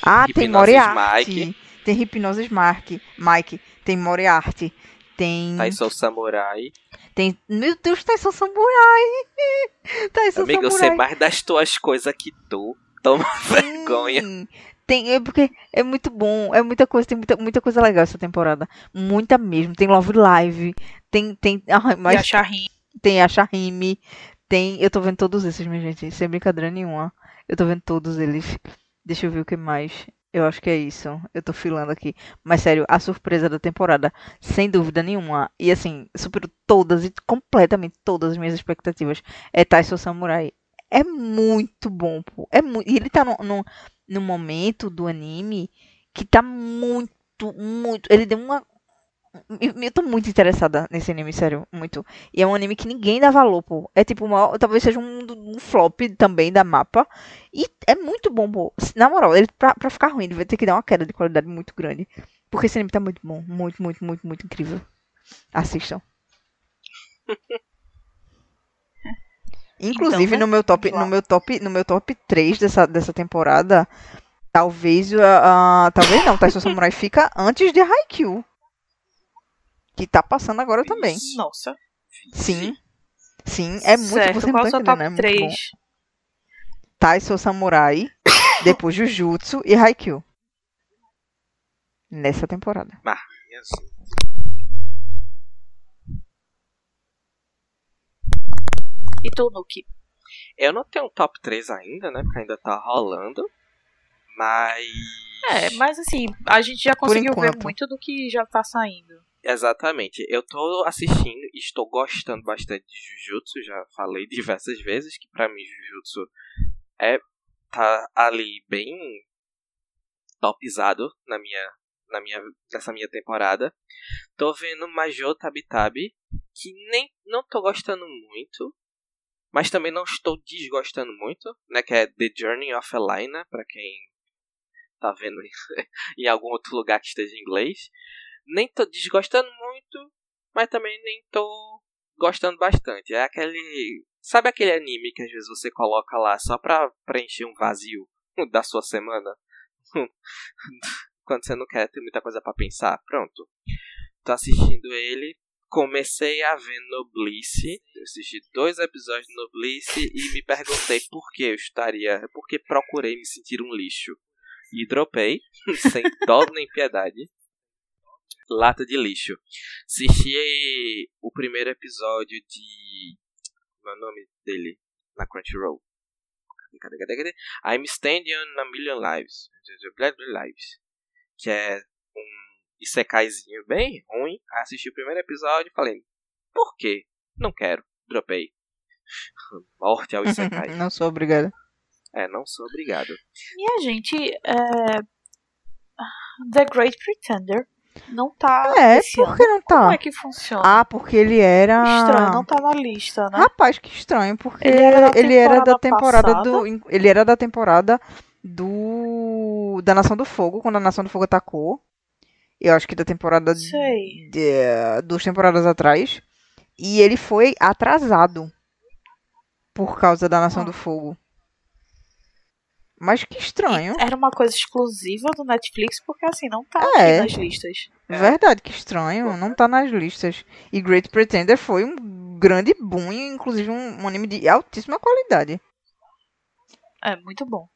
Ah, tem Hipnose Moriarty. Mike. Tem Hipnose Mark. Mike. Tem Moriarty. Tem. Taisou Samurai. Tem. Meu Deus, Tyson Samurai! <laughs> Tyson Amigo, eu sei Samurai. mais das tuas coisas que tu. Toma vergonha. Tem, é porque é muito bom, é muita coisa, tem muita, muita coisa legal essa temporada. Muita mesmo. Tem Love Live, tem, tem, ah, E mas a Shaheen. Tem a Shahime, tem. Eu tô vendo todos esses, minha gente, sem brincadeira nenhuma. Eu tô vendo todos eles. Deixa eu ver o que mais. Eu acho que é isso. Eu tô filando aqui. Mas sério, a surpresa da temporada, sem dúvida nenhuma. E assim, superou todas e completamente todas as minhas expectativas. É Tyson Samurai. É muito bom, pô. É muito. E ele tá no, no, no momento do anime que tá muito, muito. Ele deu uma. Eu tô muito interessada nesse anime, sério, muito. E é um anime que ninguém dá valor, pô. É tipo, uma, talvez seja um, um flop também da mapa. E é muito bom, pô. Na moral, ele, pra, pra ficar ruim, ele vai ter que dar uma queda de qualidade muito grande. Porque esse anime tá muito bom. Muito, muito, muito, muito incrível. Assistam. <laughs> Inclusive, né? no meu top, no meu top, no meu top 3 dessa, dessa temporada, talvez a, a- talvez não, Tyson Samurai fica antes de Haikyuu. Que tá passando agora também. Nossa. Sim. Sim, é muito, certo. você não Qual tá é seu entendendo, top é muito bom. 3? Tyson Samurai, <coughs> depois Jujutsu e Haikyuu. Nessa temporada. Marquinhos. E tu, Nuki? Eu não tenho um top 3 ainda, né? Porque ainda tá rolando. Mas. É, mas assim, a gente já conseguiu ver muito do que já tá saindo. Exatamente. Eu tô assistindo e estou gostando bastante de Jujutsu. Já falei <laughs> diversas vezes que pra mim Jujutsu é tá ali bem topizado na minha na minha nessa minha temporada. Tô vendo Major Tabi Tabi, que nem não tô gostando muito, mas também não estou desgostando muito, né, que é The Journey of Elena, para quem tá vendo <laughs> em algum outro lugar que esteja em inglês nem tô desgostando muito, mas também nem tô gostando bastante. É aquele. Sabe aquele anime que às vezes você coloca lá só pra preencher um vazio <laughs> da sua semana? <laughs> Quando você não quer ter muita coisa pra pensar. Pronto. Tô assistindo ele. Comecei a ver Noblice. Eu assisti dois episódios de Noblice e me perguntei por que eu estaria. Porque procurei me sentir um lixo. E dropei, <laughs> sem dó nem piedade lata de lixo. Assisti o primeiro episódio de. Como é o nome dele? Na Crunchyroll. Cadê, cadê, cadê, cadê? I'm Standing on a Million Lives. Lives. Que é um isekaizinho bem ruim. Assisti o primeiro episódio e falei: Por quê? Não quero. Dropei. <laughs> Morte ao isekai. <laughs> não sou obrigada. é, não sou obrigado. E a gente. É... The Great Pretender não tá. É, por que não Como tá? é que funciona? Ah, porque ele era. Estranho, não tá na lista, né? Rapaz, que estranho, porque Ele era da ele era da temporada temporada do. Ele era da temporada do. Da Nação do Fogo, quando a Nação do Fogo atacou. Eu acho que da temporada Sei. de, duas temporadas atrás. E ele foi atrasado por causa da Nação Ah. do Fogo. Mas que estranho. Era uma coisa exclusiva do Netflix, porque assim, não tá É. nas listas. É. Verdade, que estranho. Não tá nas listas. E Great Pretender foi um grande boom, e inclusive um, um anime de altíssima qualidade. É muito bom.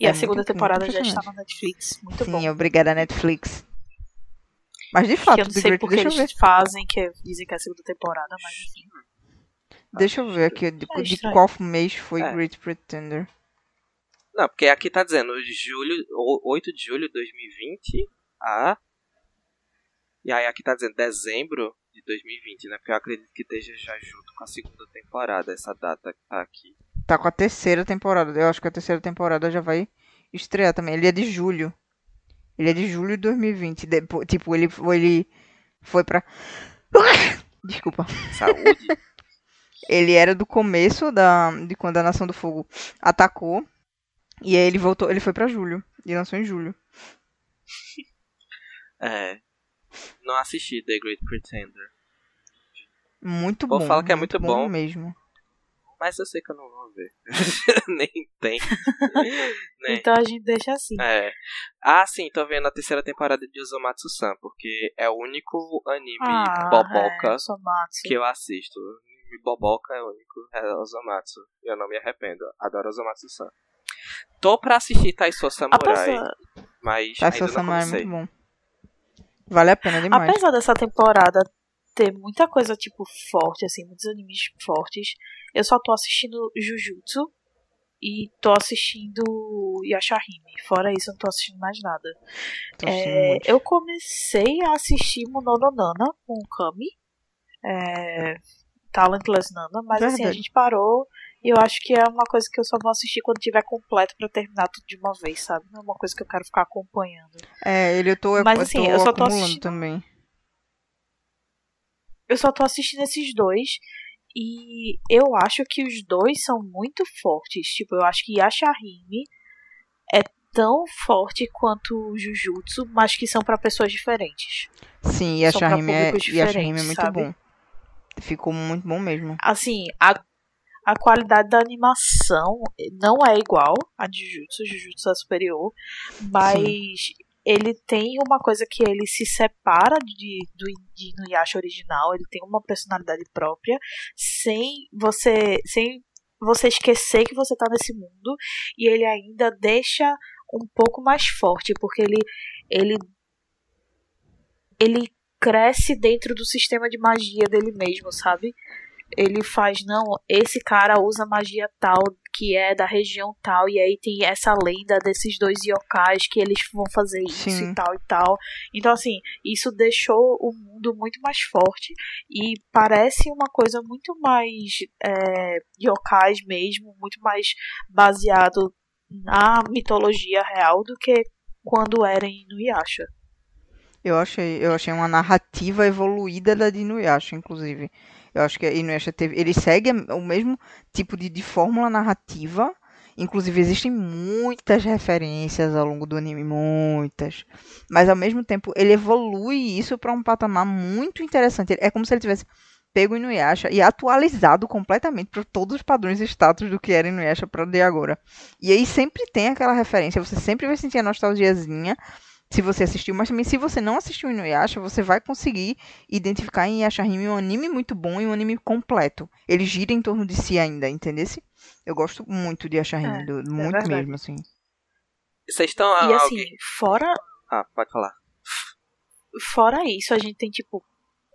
E É a muito segunda incrível, temporada já impressionante. está na Netflix. Muito Sim, bom. obrigada, Netflix. Mas de Que fato, eu não sei Great, porque ver. eles fazem, que dizem que é a segunda temporada, mas enfim. Deixa eu ver aqui de, É de qual mês foi É. Great Pretender. Não, porque aqui tá dizendo julho, o- 8 de julho de 2020 a. E aí aqui tá dizendo dezembro de 2020, né? Porque eu acredito que esteja já junto com a segunda temporada, essa data que tá aqui. Tá com a terceira temporada. Eu acho que a terceira temporada já vai estrear também. Ele é de julho. Ele é de julho de 2020. Depois, tipo, ele, ele foi pra. <coughs> Desculpa. Saúde. <laughs> Ele era do começo da, de quando a Nação do Fogo atacou. E aí ele voltou, ele foi pra julho. E lançou em julho. <laughs> É. Não assisti The Great Pretender. Muito Vou bom. falar que é muito bom. mesmo. Mas eu sei que eu não vou ver. <laughs> Nem tem. <laughs> Nem. Então a gente deixa assim. É. Ah, sim, tô vendo a terceira temporada de Ozomatsu-san, porque é o único anime Ah, boboca é, que eu assisto. Anime boboca é o único, é Ozomatsu. E eu não me arrependo. Adoro Ozomatsu-san. Tô pra assistir Taisou Samurai, Apesar, mas ainda não Samurai é muito bom. Vale a pena demais. apesar dessa temporada ter muita coisa, tipo, forte, assim, muitos animes fortes, eu só tô assistindo Jujutsu e tô assistindo Yashahime. Fora isso, eu não tô assistindo mais nada. É, eu comecei a assistir Monononana com o Kami, é, Talentless Nana, mas assim, a Verdade. gente parou e eu acho que é uma coisa que eu só vou assistir quando tiver completo pra terminar tudo de uma vez, sabe? Não é uma coisa que eu quero ficar acompanhando. É, ele eu tô, Mas, eu assim, tô eu só tô assistindo- também. Eu só tô assistindo esses dois e eu acho que os dois são muito fortes. Tipo, eu acho que Yashahime é tão forte quanto o Jujutsu, mas que são pra pessoas diferentes. Sim, e Shahime é, e Shahime é muito sabe? bom. Ficou muito bom mesmo. Assim, a, a qualidade da animação não é igual a de Jujutsu, Jujutsu é superior, mas ele tem uma coisa que ele se separa de, do de Inuyasha original, ele tem uma personalidade própria, sem você sem você esquecer que você tá nesse mundo, e ele ainda deixa um pouco mais forte, porque ele ele ele cresce dentro do sistema de magia dele mesmo, sabe? Ele faz, não, esse cara usa magia tal, que é da região tal, e aí tem essa lenda desses dois yokais que eles vão fazer isso Sim. e tal e tal. Então, assim, isso deixou o mundo muito mais forte e parece uma coisa muito mais é, yokais mesmo, muito mais baseado na mitologia real do que quando era em Inuyasha. Eu achei, eu achei uma narrativa evoluída da de Inuyasha, inclusive. Eu acho que a Inuyasha teve, ele segue o mesmo tipo de, de fórmula narrativa. Inclusive existem muitas referências ao longo do anime, muitas. Mas ao mesmo tempo ele evolui isso para um patamar muito interessante. É como se ele tivesse pego Inuyasha e atualizado completamente para todos os padrões e status do que era Inuyasha para de agora. E aí sempre tem aquela referência, você sempre vai sentir a nostalgiazinha se você assistiu, mas também se você não assistiu Inuyasha, você vai conseguir identificar em Yashahime um anime muito bom e um anime completo. Ele gira em torno de si ainda, entendesse? Eu gosto muito de Yashahime, É, do- é muito verdade. mesmo, assim. Vocês estão. E ah, assim, alguém- fora Ah, pode falar. fora isso, a gente tem, tipo,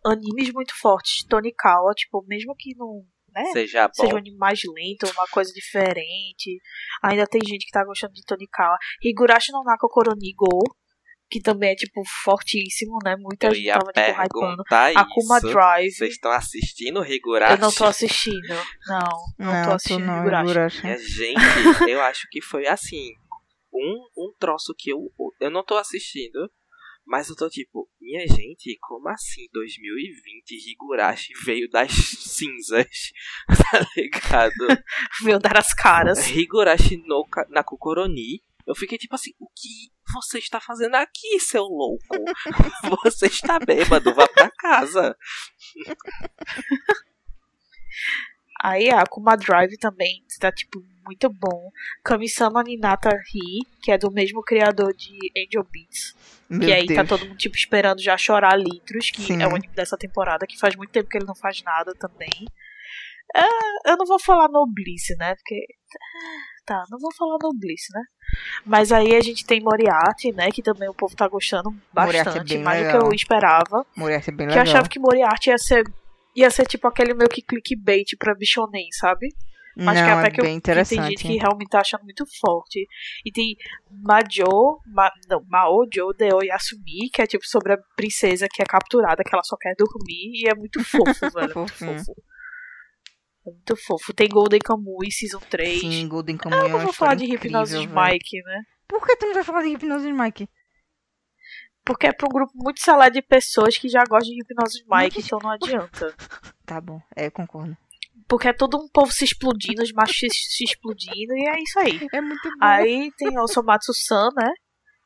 animes muito fortes. Tonikawa, tipo, mesmo que não. Né? Seja bom. Seja um anime mais lento, uma coisa diferente. Ainda tem gente que tá gostando de Tonikawa. Higurashi no Naka Koronigo, que também é, tipo, fortíssimo, né? Muita Eu gente tava, tipo, hypando. Akuma isso. Drive. Vocês estão assistindo Higurashi? Eu não tô assistindo. Não, não, tô assistindo não, Higurashi. Gente, eu acho que foi assim. Um, um troço que eu. Eu não tô assistindo. Mas eu tô tipo, minha gente, como assim 2020 Higurashi veio das cinzas? <laughs> tá ligado? <laughs> Veio dar as caras. Higurashi no, na Kokoroni. Eu fiquei tipo assim, o que você está fazendo aqui, seu louco? <laughs> Você está bêbado, vá pra casa. <laughs> Aí a Akuma Drive também está, tipo, muito bom. Kamisama Ninata Ri, que é do mesmo criador de Angel Beats. Meu que aí Deus. tá todo mundo, tipo, esperando já chorar litros, que Sim. é o anime dessa temporada, que faz muito tempo que ele não faz nada também. É, eu não vou falar Noblice, né? Porque. Tá, não vou falar Noblice, né? Mas aí a gente tem Moriarty, né? Que também o povo tá gostando é bastante, bem mais do legal. que eu esperava. Moriarty é bem Que eu legal. achava que Moriarty ia ser. Ia ser tipo aquele meio que clickbait pra bichonem, sabe? Mas não, que até é que, eu, que tem gente que realmente tá achando muito forte. E tem Majo, Ma, não, Maojo de Oyasumi, que é tipo sobre a princesa que é capturada, que ela só quer dormir, e é muito fofo, <laughs> velho. é muito fofo. É muito fofo. Tem Golden Kamuy Season 3. Sim, Golden Ah, Kamuy eu é não vou falar de incrível, velho. Mike, né? Por que tu não vai falar de hipnose de Mike? Porque é pra um grupo muito selado de pessoas que já gostam de hipnose de Mike, então não adianta. <laughs> Tá bom, é, eu concordo. Porque é todo um povo se explodindo, os machos se, explodindo, e é isso aí. É muito bom. Aí tem o Somatsu-san, né?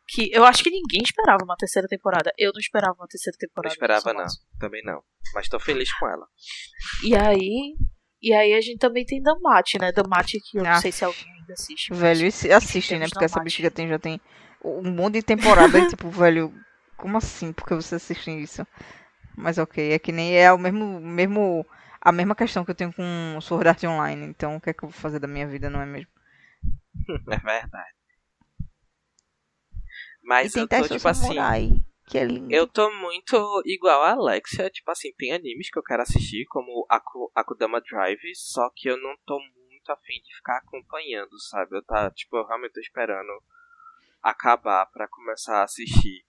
Que eu acho que ninguém esperava uma terceira temporada. Eu não esperava uma terceira Não temporada. do esperava, não. Também não. Mas tô feliz com ela. E aí. E aí a gente também tem Damate, né? Damate que eu não Ah. sei se alguém ainda assiste. Velho, esse- assistem, né? Porque essa bexiga tem, já tem um monte de temporada <laughs> e tipo, velho, como assim? Porque você assistem isso? Mas ok, é que nem é o mesmo, mesmo a mesma questão que eu tenho com Sword Art Online. Então, o que é que eu vou fazer da minha vida, não é mesmo? <laughs> É verdade. E Mas tem eu tô, tipo assim. Samurai, que é lindo. Eu tô muito igual a Alexia, tipo assim, tem animes que eu quero assistir, como Aku, Akudama Drive, só que eu não tô muito afim de ficar acompanhando, sabe? Eu tá, tipo, eu realmente tô esperando acabar pra começar a assistir.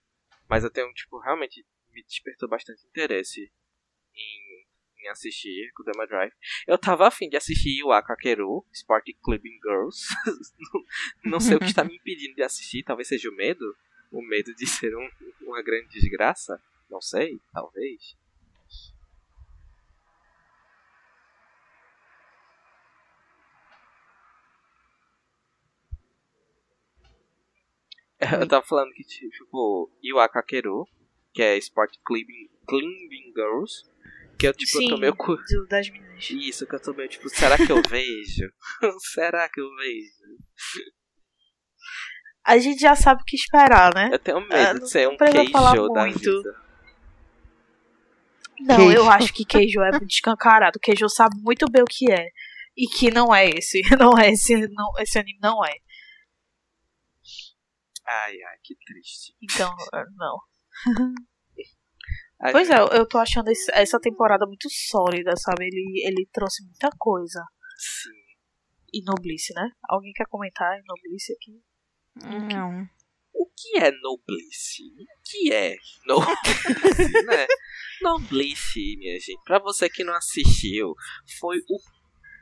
Mas eu tenho, tipo, realmente me despertou bastante interesse em, em assistir Akudama Drive. Eu tava afim de assistir o Akakeru, Sport Clubbing Girls. não, <laughs> não sei o que está me impedindo de assistir, talvez seja o medo. O medo de ser um, uma grande desgraça? Não sei, talvez. Eu tava falando que, tipo, Iwaka Keru, que é Sport Climbing, Climbing Girls, que eu, tipo, eu tô Sim, meio cu... das meninas. Isso, que eu tô meio, tipo, será que eu <laughs> vejo? <laughs> será que eu vejo? A gente já sabe o que esperar, né? Eu tenho medo Ah, de ser um precisa falar queijo da muito. vida. Não, Queijo. eu acho que queijo é muito escancarado. Queijo sabe muito bem o que é. E que não é esse. <laughs> Não é esse. Não, esse anime não é. Ai, ai, que triste. Então, eh, não. Ai, Pois é, eu- eu tô achando esse- essa temporada muito sólida, sabe? Ele, ele trouxe muita coisa. Sim. E Noblice, né? Alguém quer comentar em Noblice aqui? Não. O que é noblice? O que é noblice, <laughs> né? Noblice, minha gente, pra você que não assistiu, foi o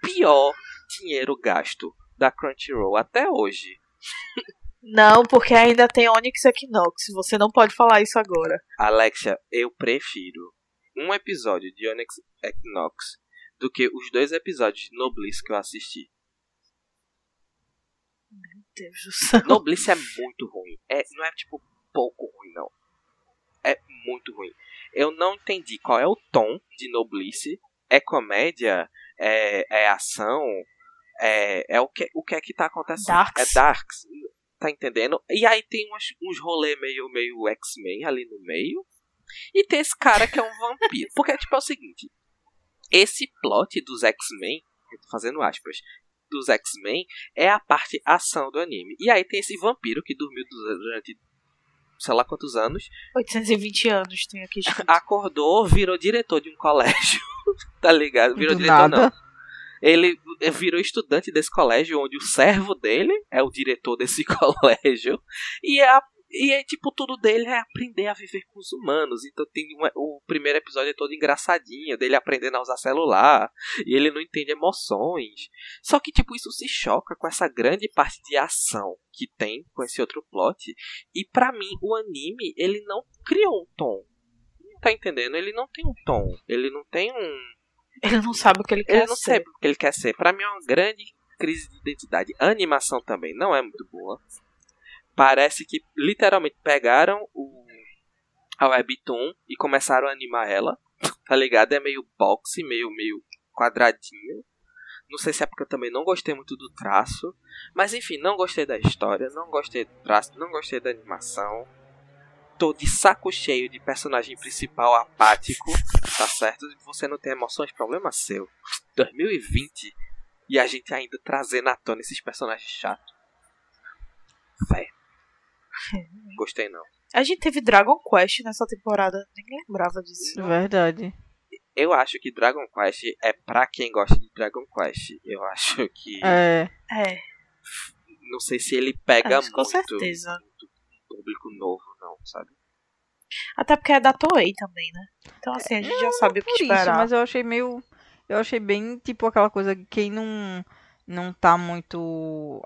pior dinheiro gasto da Crunchyroll até hoje. Não, porque ainda tem Onyx Equinox. Você não pode falar isso agora. Alexia, eu prefiro um episódio de Onyx Equinox do que os dois episódios de Noblice que eu assisti. Deus do céu. Noblice é muito ruim. É, não é tipo pouco ruim, não. É muito ruim. Eu não entendi qual é o tom de Noblice. É comédia? É, é ação? É, é o, que, o que é que tá acontecendo? Darks. É Darks. Tá entendendo? E aí tem uns, uns rolê meio, meio X-Men ali no meio. E tem esse cara que é um <laughs> vampiro. Porque, tipo, é o seguinte. Esse plot dos X-Men, eu tô fazendo aspas, dos X-Men, é a parte ação do anime. E aí tem esse vampiro que dormiu durante sei lá quantos anos, 820 anos tem aqui escrito. <laughs> acordou, virou diretor de um colégio, <laughs> tá ligado? Virou Do diretor nada. não. Ele virou estudante desse colégio, onde o servo dele é o diretor desse <laughs> colégio. E é, a- e é tipo, tudo dele é aprender a viver com os humanos. Então tem uma- o primeiro episódio é todo engraçadinho, dele aprendendo a usar celular. E ele não entende emoções. Só que, tipo, isso se choca com essa grande parte de ação que tem com esse outro plot. E pra mim, o anime, ele não criou um tom. Tá entendendo? Ele não tem um tom. Ele não tem um. Ele não sabe o que ele quer Ele não ser. sabe o que ele quer ser. Pra mim é uma grande crise de identidade. A animação também não é muito boa. Parece que literalmente pegaram o a webtoon e começaram a animar ela. Tá ligado? É meio boxe, meio meio quadradinho. Não sei se é porque eu também não gostei muito do traço, mas enfim, não gostei da história, não gostei do traço, não gostei da animação. Tô de saco cheio de personagem principal apático, tá certo? Você não tem emoções, problema seu. 2020 e a gente ainda trazendo à tona esses personagens chatos. Fé. <laughs> Gostei não. A gente teve Dragon Quest nessa temporada. Nem lembrava disso. Verdade. Eu acho que Dragon Quest é pra quem gosta de Dragon Quest. Eu acho que. É. É, Não sei se ele pega Acho que com muito, certeza. muito público novo, não, sabe? até porque é da Toei também, né? Então assim, a gente já sabe o que Por isso, esperar. mas eu achei meio. Eu achei bem, tipo, aquela coisa que quem não, não tá muito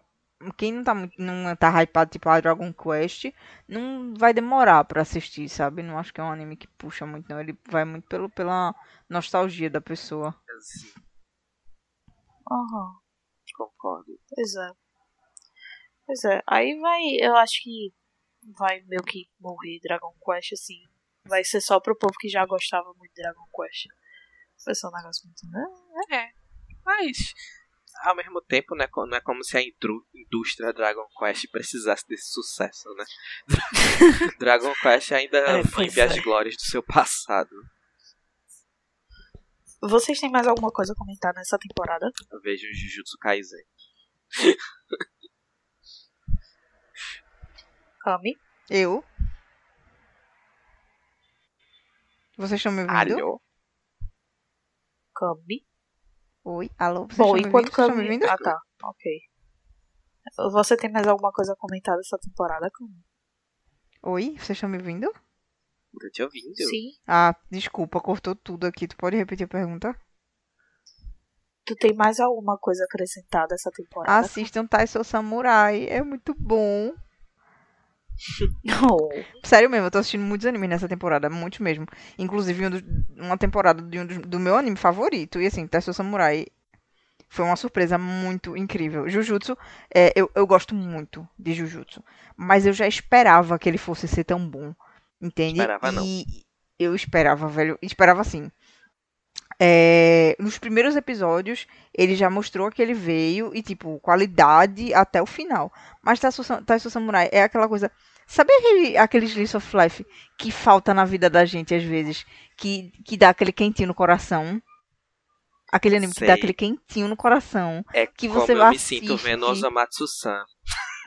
quem não tá muito, não tá hypado tipo a Dragon Quest, não vai demorar pra assistir, sabe? Não acho que é um anime que puxa muito, não. Ele vai muito pelo, pela nostalgia da pessoa. Aham. concordo. Pois é. Pois é. Aí vai. Eu acho que vai meio que morrer Dragon Quest, assim. Vai ser só pro povo que já gostava muito de Dragon Quest. Vai ser um negócio muito. Né? Mas, ao mesmo tempo, né, não é como se a indústria Dragon Quest precisasse desse sucesso, né? <laughs> Dragon Quest ainda É, vive as glórias do seu passado. Vocês têm mais alguma coisa a comentar nessa temporada? Eu vejo o Jujutsu Kaisen. <laughs> Kami? Eu? Vocês estão me ouvindo? Alho. Kami? Oi, alô, vocês Bom, estão me enquanto ouvindo? Me ouvindo? Ah, tá. Ok. Você tem mais alguma coisa a comentar dessa temporada, Kami? Oi, vocês estão me ouvindo? Tô te ouvindo. Sim. Ah, desculpa, cortou tudo aqui. Tu pode repetir a pergunta? Tu tem mais alguma coisa a acrescentar dessa temporada? Assistam Taisou Samurai, é muito bom. Não. <laughs> Sério mesmo, eu tô assistindo muitos animes nessa temporada, muitos mesmo. Inclusive um dos- uma temporada de um dos- do meu anime favorito. E assim, Taisou Samurai foi uma surpresa muito incrível. Jujutsu, é, eu, eu gosto muito de Jujutsu. Mas eu já esperava que ele fosse ser tão bom. Entende? Esperava não. E eu esperava, velho. Esperava assim. É, nos primeiros episódios, ele já mostrou que ele veio e, tipo, qualidade até o final. Mas Taisou Samurai é aquela coisa. Sabe aquele, aquele slice of life que falta na vida da gente às vezes? Que, que dá aquele quentinho no coração? Aquele anime que dá Sei. aquele quentinho no coração. É que como você eu me sinto vendo Osamatsu-san.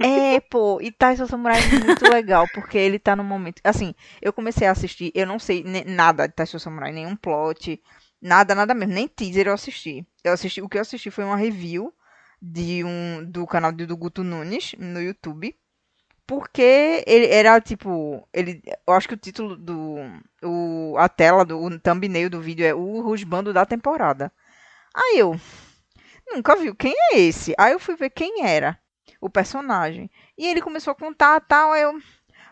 É, pô, e Taisou Samurai é muito legal, porque ele tá no momento. Assim, eu comecei a assistir, eu não sei nada de Taisou Samurai, nenhum plot, nada, nada mesmo, nem teaser eu assisti. Eu assisti, o que eu assisti foi uma review de um do canal do Guto Nunes no YouTube. Porque ele era tipo, ele, eu acho que o título do o, a tela do o thumbnail do vídeo é o rusbando da temporada. Aí eu nunca viu quem é esse. Aí eu fui ver quem era o personagem. E ele começou a contar tal, aí eu.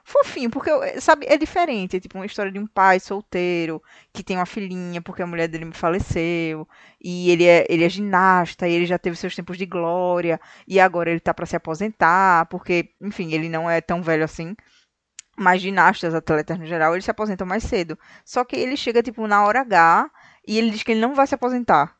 Fofinho, porque, eu- sabe, é diferente. É tipo uma história de um pai solteiro que tem uma filhinha porque a mulher dele faleceu. E ele é, ele é ginasta e ele já teve seus tempos de glória. E agora ele tá pra se aposentar, porque, enfim, ele não é tão velho assim. Mas ginastas, atletas no geral, eles se aposentam mais cedo. Só que ele chega, tipo, na hora H e ele diz que ele não vai se aposentar.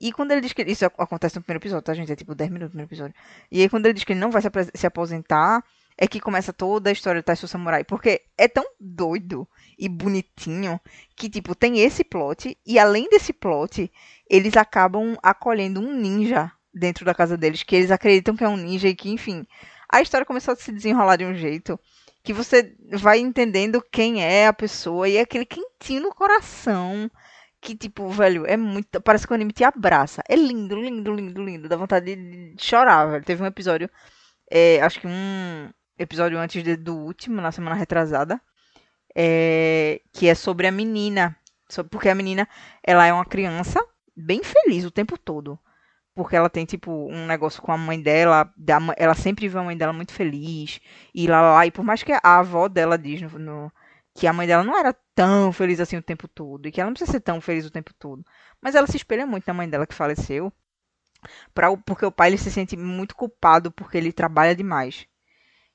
E quando ele diz que. Isso acontece no primeiro episódio, tá, gente? É tipo 10 minutos no primeiro episódio. E aí, quando ele diz que ele não vai se aposentar, é que começa toda a história do Taisho Samurai. Porque é tão doido e bonitinho que, tipo, tem esse plot. E além desse plot, eles acabam acolhendo um ninja dentro da casa deles. Que eles acreditam que é um ninja e que, enfim. A história começou a se desenrolar de um jeito que você vai entendendo quem é a pessoa e é aquele quentinho no coração. Que, tipo, velho, é muito. Parece que o anime te abraça. É lindo, lindo, lindo, lindo. Dá vontade de chorar, velho. Teve um episódio, é, acho que um episódio antes de- do último, na semana retrasada, é, que é sobre a menina. Porque a menina, ela é uma criança bem feliz o tempo todo. Porque ela tem, tipo, um negócio com a mãe dela. da ela sempre vê a mãe dela muito feliz. E lá, lá, lá. E por mais que a avó dela diz no, no- que a mãe dela não era tão feliz assim o tempo todo. E que ela não precisa ser tão feliz o tempo todo. Mas ela se espelha muito na mãe dela que faleceu. Pra, porque o pai ele se sente muito culpado porque ele trabalha demais.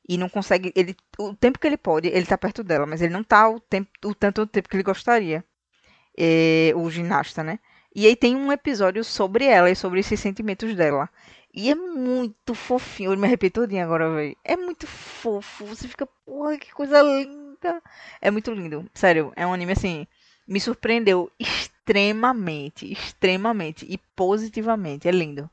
E não consegue. Ele, o tempo que ele pode, ele tá perto dela, mas ele não tá o, tempo, o tanto tempo que ele gostaria. É, o ginasta, né? E aí tem um episódio sobre ela e sobre esses sentimentos dela. E é muito fofinho. Eu me arrepio todinha agora, velho. É muito fofo. Você fica, porra, que coisa linda. É muito lindo. Sério, é um anime assim. Me surpreendeu extremamente, extremamente e positivamente. É lindo.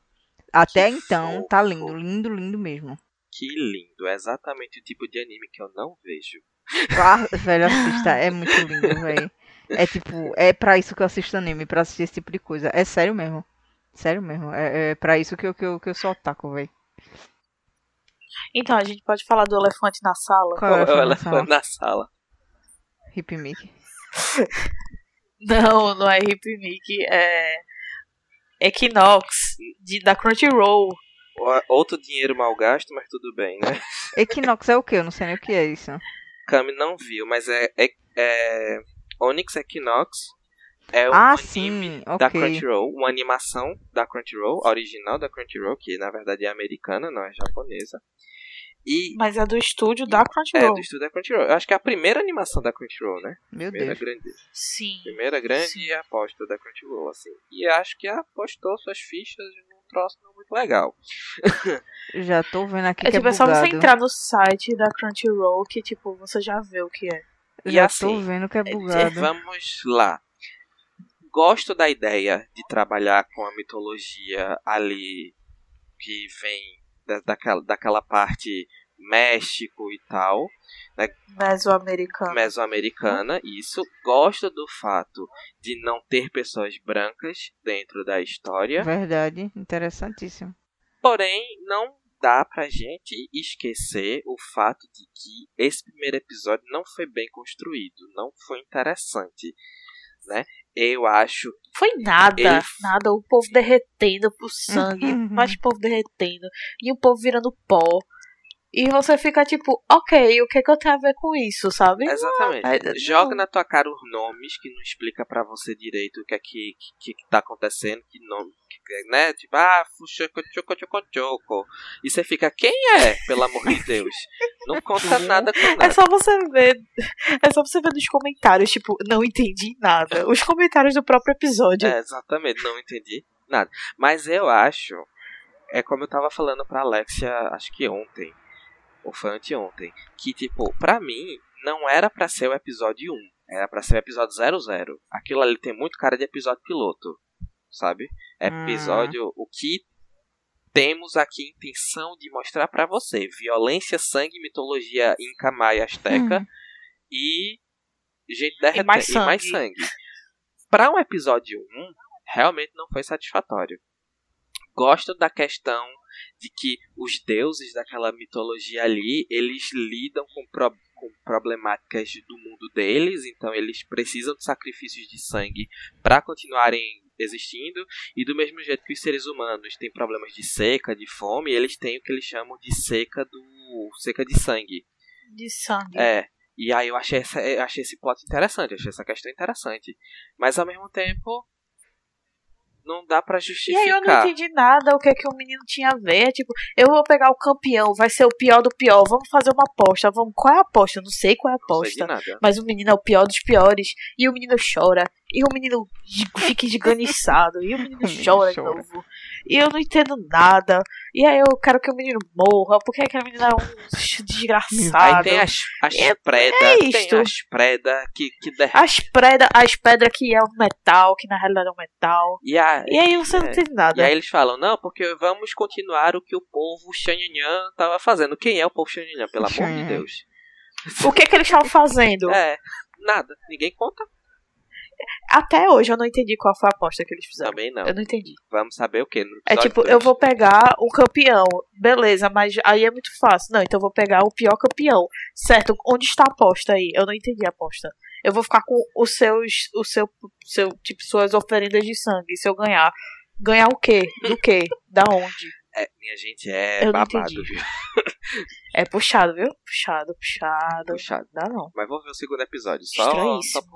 Até Que então, tá fofo. lindo, lindo, lindo mesmo. Que lindo. É exatamente o tipo de anime que eu não vejo. Ah, velho, assista. É muito lindo, velho. É tipo, é pra isso que eu assisto anime, pra assistir esse tipo de coisa. É sério mesmo. Sério mesmo. É, é pra isso que eu, que eu, que eu sou otaku, velho. Então, a gente pode falar do elefante na sala? Qual é a Ela informação? na sala. Hip Mickey. <laughs> Não, não é Hip Mickey, é Equinox, de, da Crunchyroll. O- Outro dinheiro mal gasto, mas tudo bem, né? Equinox é o quê? Eu não sei nem o que é isso. Kami não viu, mas é, é, é Onyx Equinox. É um Ah, anime sim, da ok. Crunchyroll, uma animação da Crunchyroll, original da Crunchyroll, que na verdade é americana, não é japonesa. E Mas é do estúdio da é Crunchyroll. do estúdio da Crunchyroll. Eu acho que é a primeira animação da Crunchyroll, né? Meu Primeira Deus. grande, Sim. primeira grande Sim. aposta da Crunchyroll, assim. E acho que apostou suas fichas troço não muito legal. <laughs> Já tô vendo aqui É que tipo, é é só você entrar no site da Crunchyroll que, tipo, você já vê o que é. E Já assim, tô vendo que é É, bugado. Vamos lá. Gosto da ideia de trabalhar com a mitologia ali que vem da, daquela, daquela parte México e tal, Mesoamericano. mesoamericana, isso. Gosto do fato de não ter pessoas brancas dentro da história, Verdade, interessantíssimo. porém não dá pra gente esquecer o fato de que esse primeiro episódio não foi bem construído, não foi interessante, né? Eu acho Foi nada, Ele- nada. O povo derretendo pro sangue, <laughs> mais povo derretendo, e o povo virando pó. E você fica tipo, ok, o que, que eu tenho a ver com isso, sabe? Exatamente. Ah, não. Joga na tua cara os nomes que não explica pra você direito o que é que, que, que tá acontecendo, que nome, que, né? Tipo, ah, fuxoco, choco, choco, choco. E você fica, quem é? Pelo amor de Deus. Não conta nada com É nada. só você ver. É só você ver nos comentários, tipo, não entendi nada. Os comentários do próprio episódio. É, exatamente, não entendi nada. Mas eu acho, é como eu tava falando pra Alexia, acho que ontem, ou foi anteontem, que tipo, pra mim, não era pra ser o episódio 1, era pra ser o episódio 00. Aquilo ali tem muito cara de episódio piloto, sabe? Episódio, o que temos aqui intenção de mostrar pra você, violência, sangue, mitologia inca, maia, asteca Hum. e gente derretendo mais e mais sangue. sangue. Pra um episódio 1, realmente não foi satisfatório. Gosto da questão de que os deuses daquela mitologia ali, eles lidam com, pro- com problemáticas do mundo deles, então eles precisam de sacrifícios de sangue para continuarem existindo, e do mesmo jeito que os seres humanos têm problemas de seca, de fome, eles têm o que eles chamam de seca do seca de sangue. De sangue. É. E aí eu achei, essa, eu achei esse plot interessante, achei essa questão interessante. Mas ao mesmo tempo, não dá pra E justificar. aí eu não entendi nada o que que o menino tinha a ver. Tipo, eu vou pegar o campeão, vai ser o pior do pior. Vamos fazer uma aposta. Vamos, qual é a aposta? Eu não sei qual é a aposta. Mas o menino é o pior dos piores. E o menino chora. E o menino fica esganiçado. E o menino <laughs> chora de novo. E eu não entendo nada. E aí eu quero que o menino morra. Porque aquele menino é um Aí desgraçado. tem as, as É- preda, é tem isto. as preda que, que der... As pedras as pedra que é um metal, que na realidade é um metal. E, a, E aí você não É. entende e nada. aí eles falam, não, porque vamos continuar o que o povo Xanhanhan tava fazendo. Quem é o povo Xanhanhan, pelo amor de. Deus? O que que eles estavam fazendo? É, nada. Ninguém conta. Até hoje eu não entendi qual foi a aposta que eles fizeram. Também não. Eu não entendi. Vamos saber o que É tipo, dois. eu vou pegar o campeão, beleza, mas aí é muito fácil. Não, então eu vou pegar o pior campeão. Certo, onde está a aposta aí? Eu não entendi a aposta. Eu vou ficar com os seus, o seu, seu, tipo, suas oferendas de sangue, se eu ganhar. Ganhar o quê? Do quê? Da onde? <laughs> É, minha gente, é Eu babado, viu? É puxado, viu? Puxado, puxado. Puxado. Dá não. Mas vou ver o segundo episódio. Só, só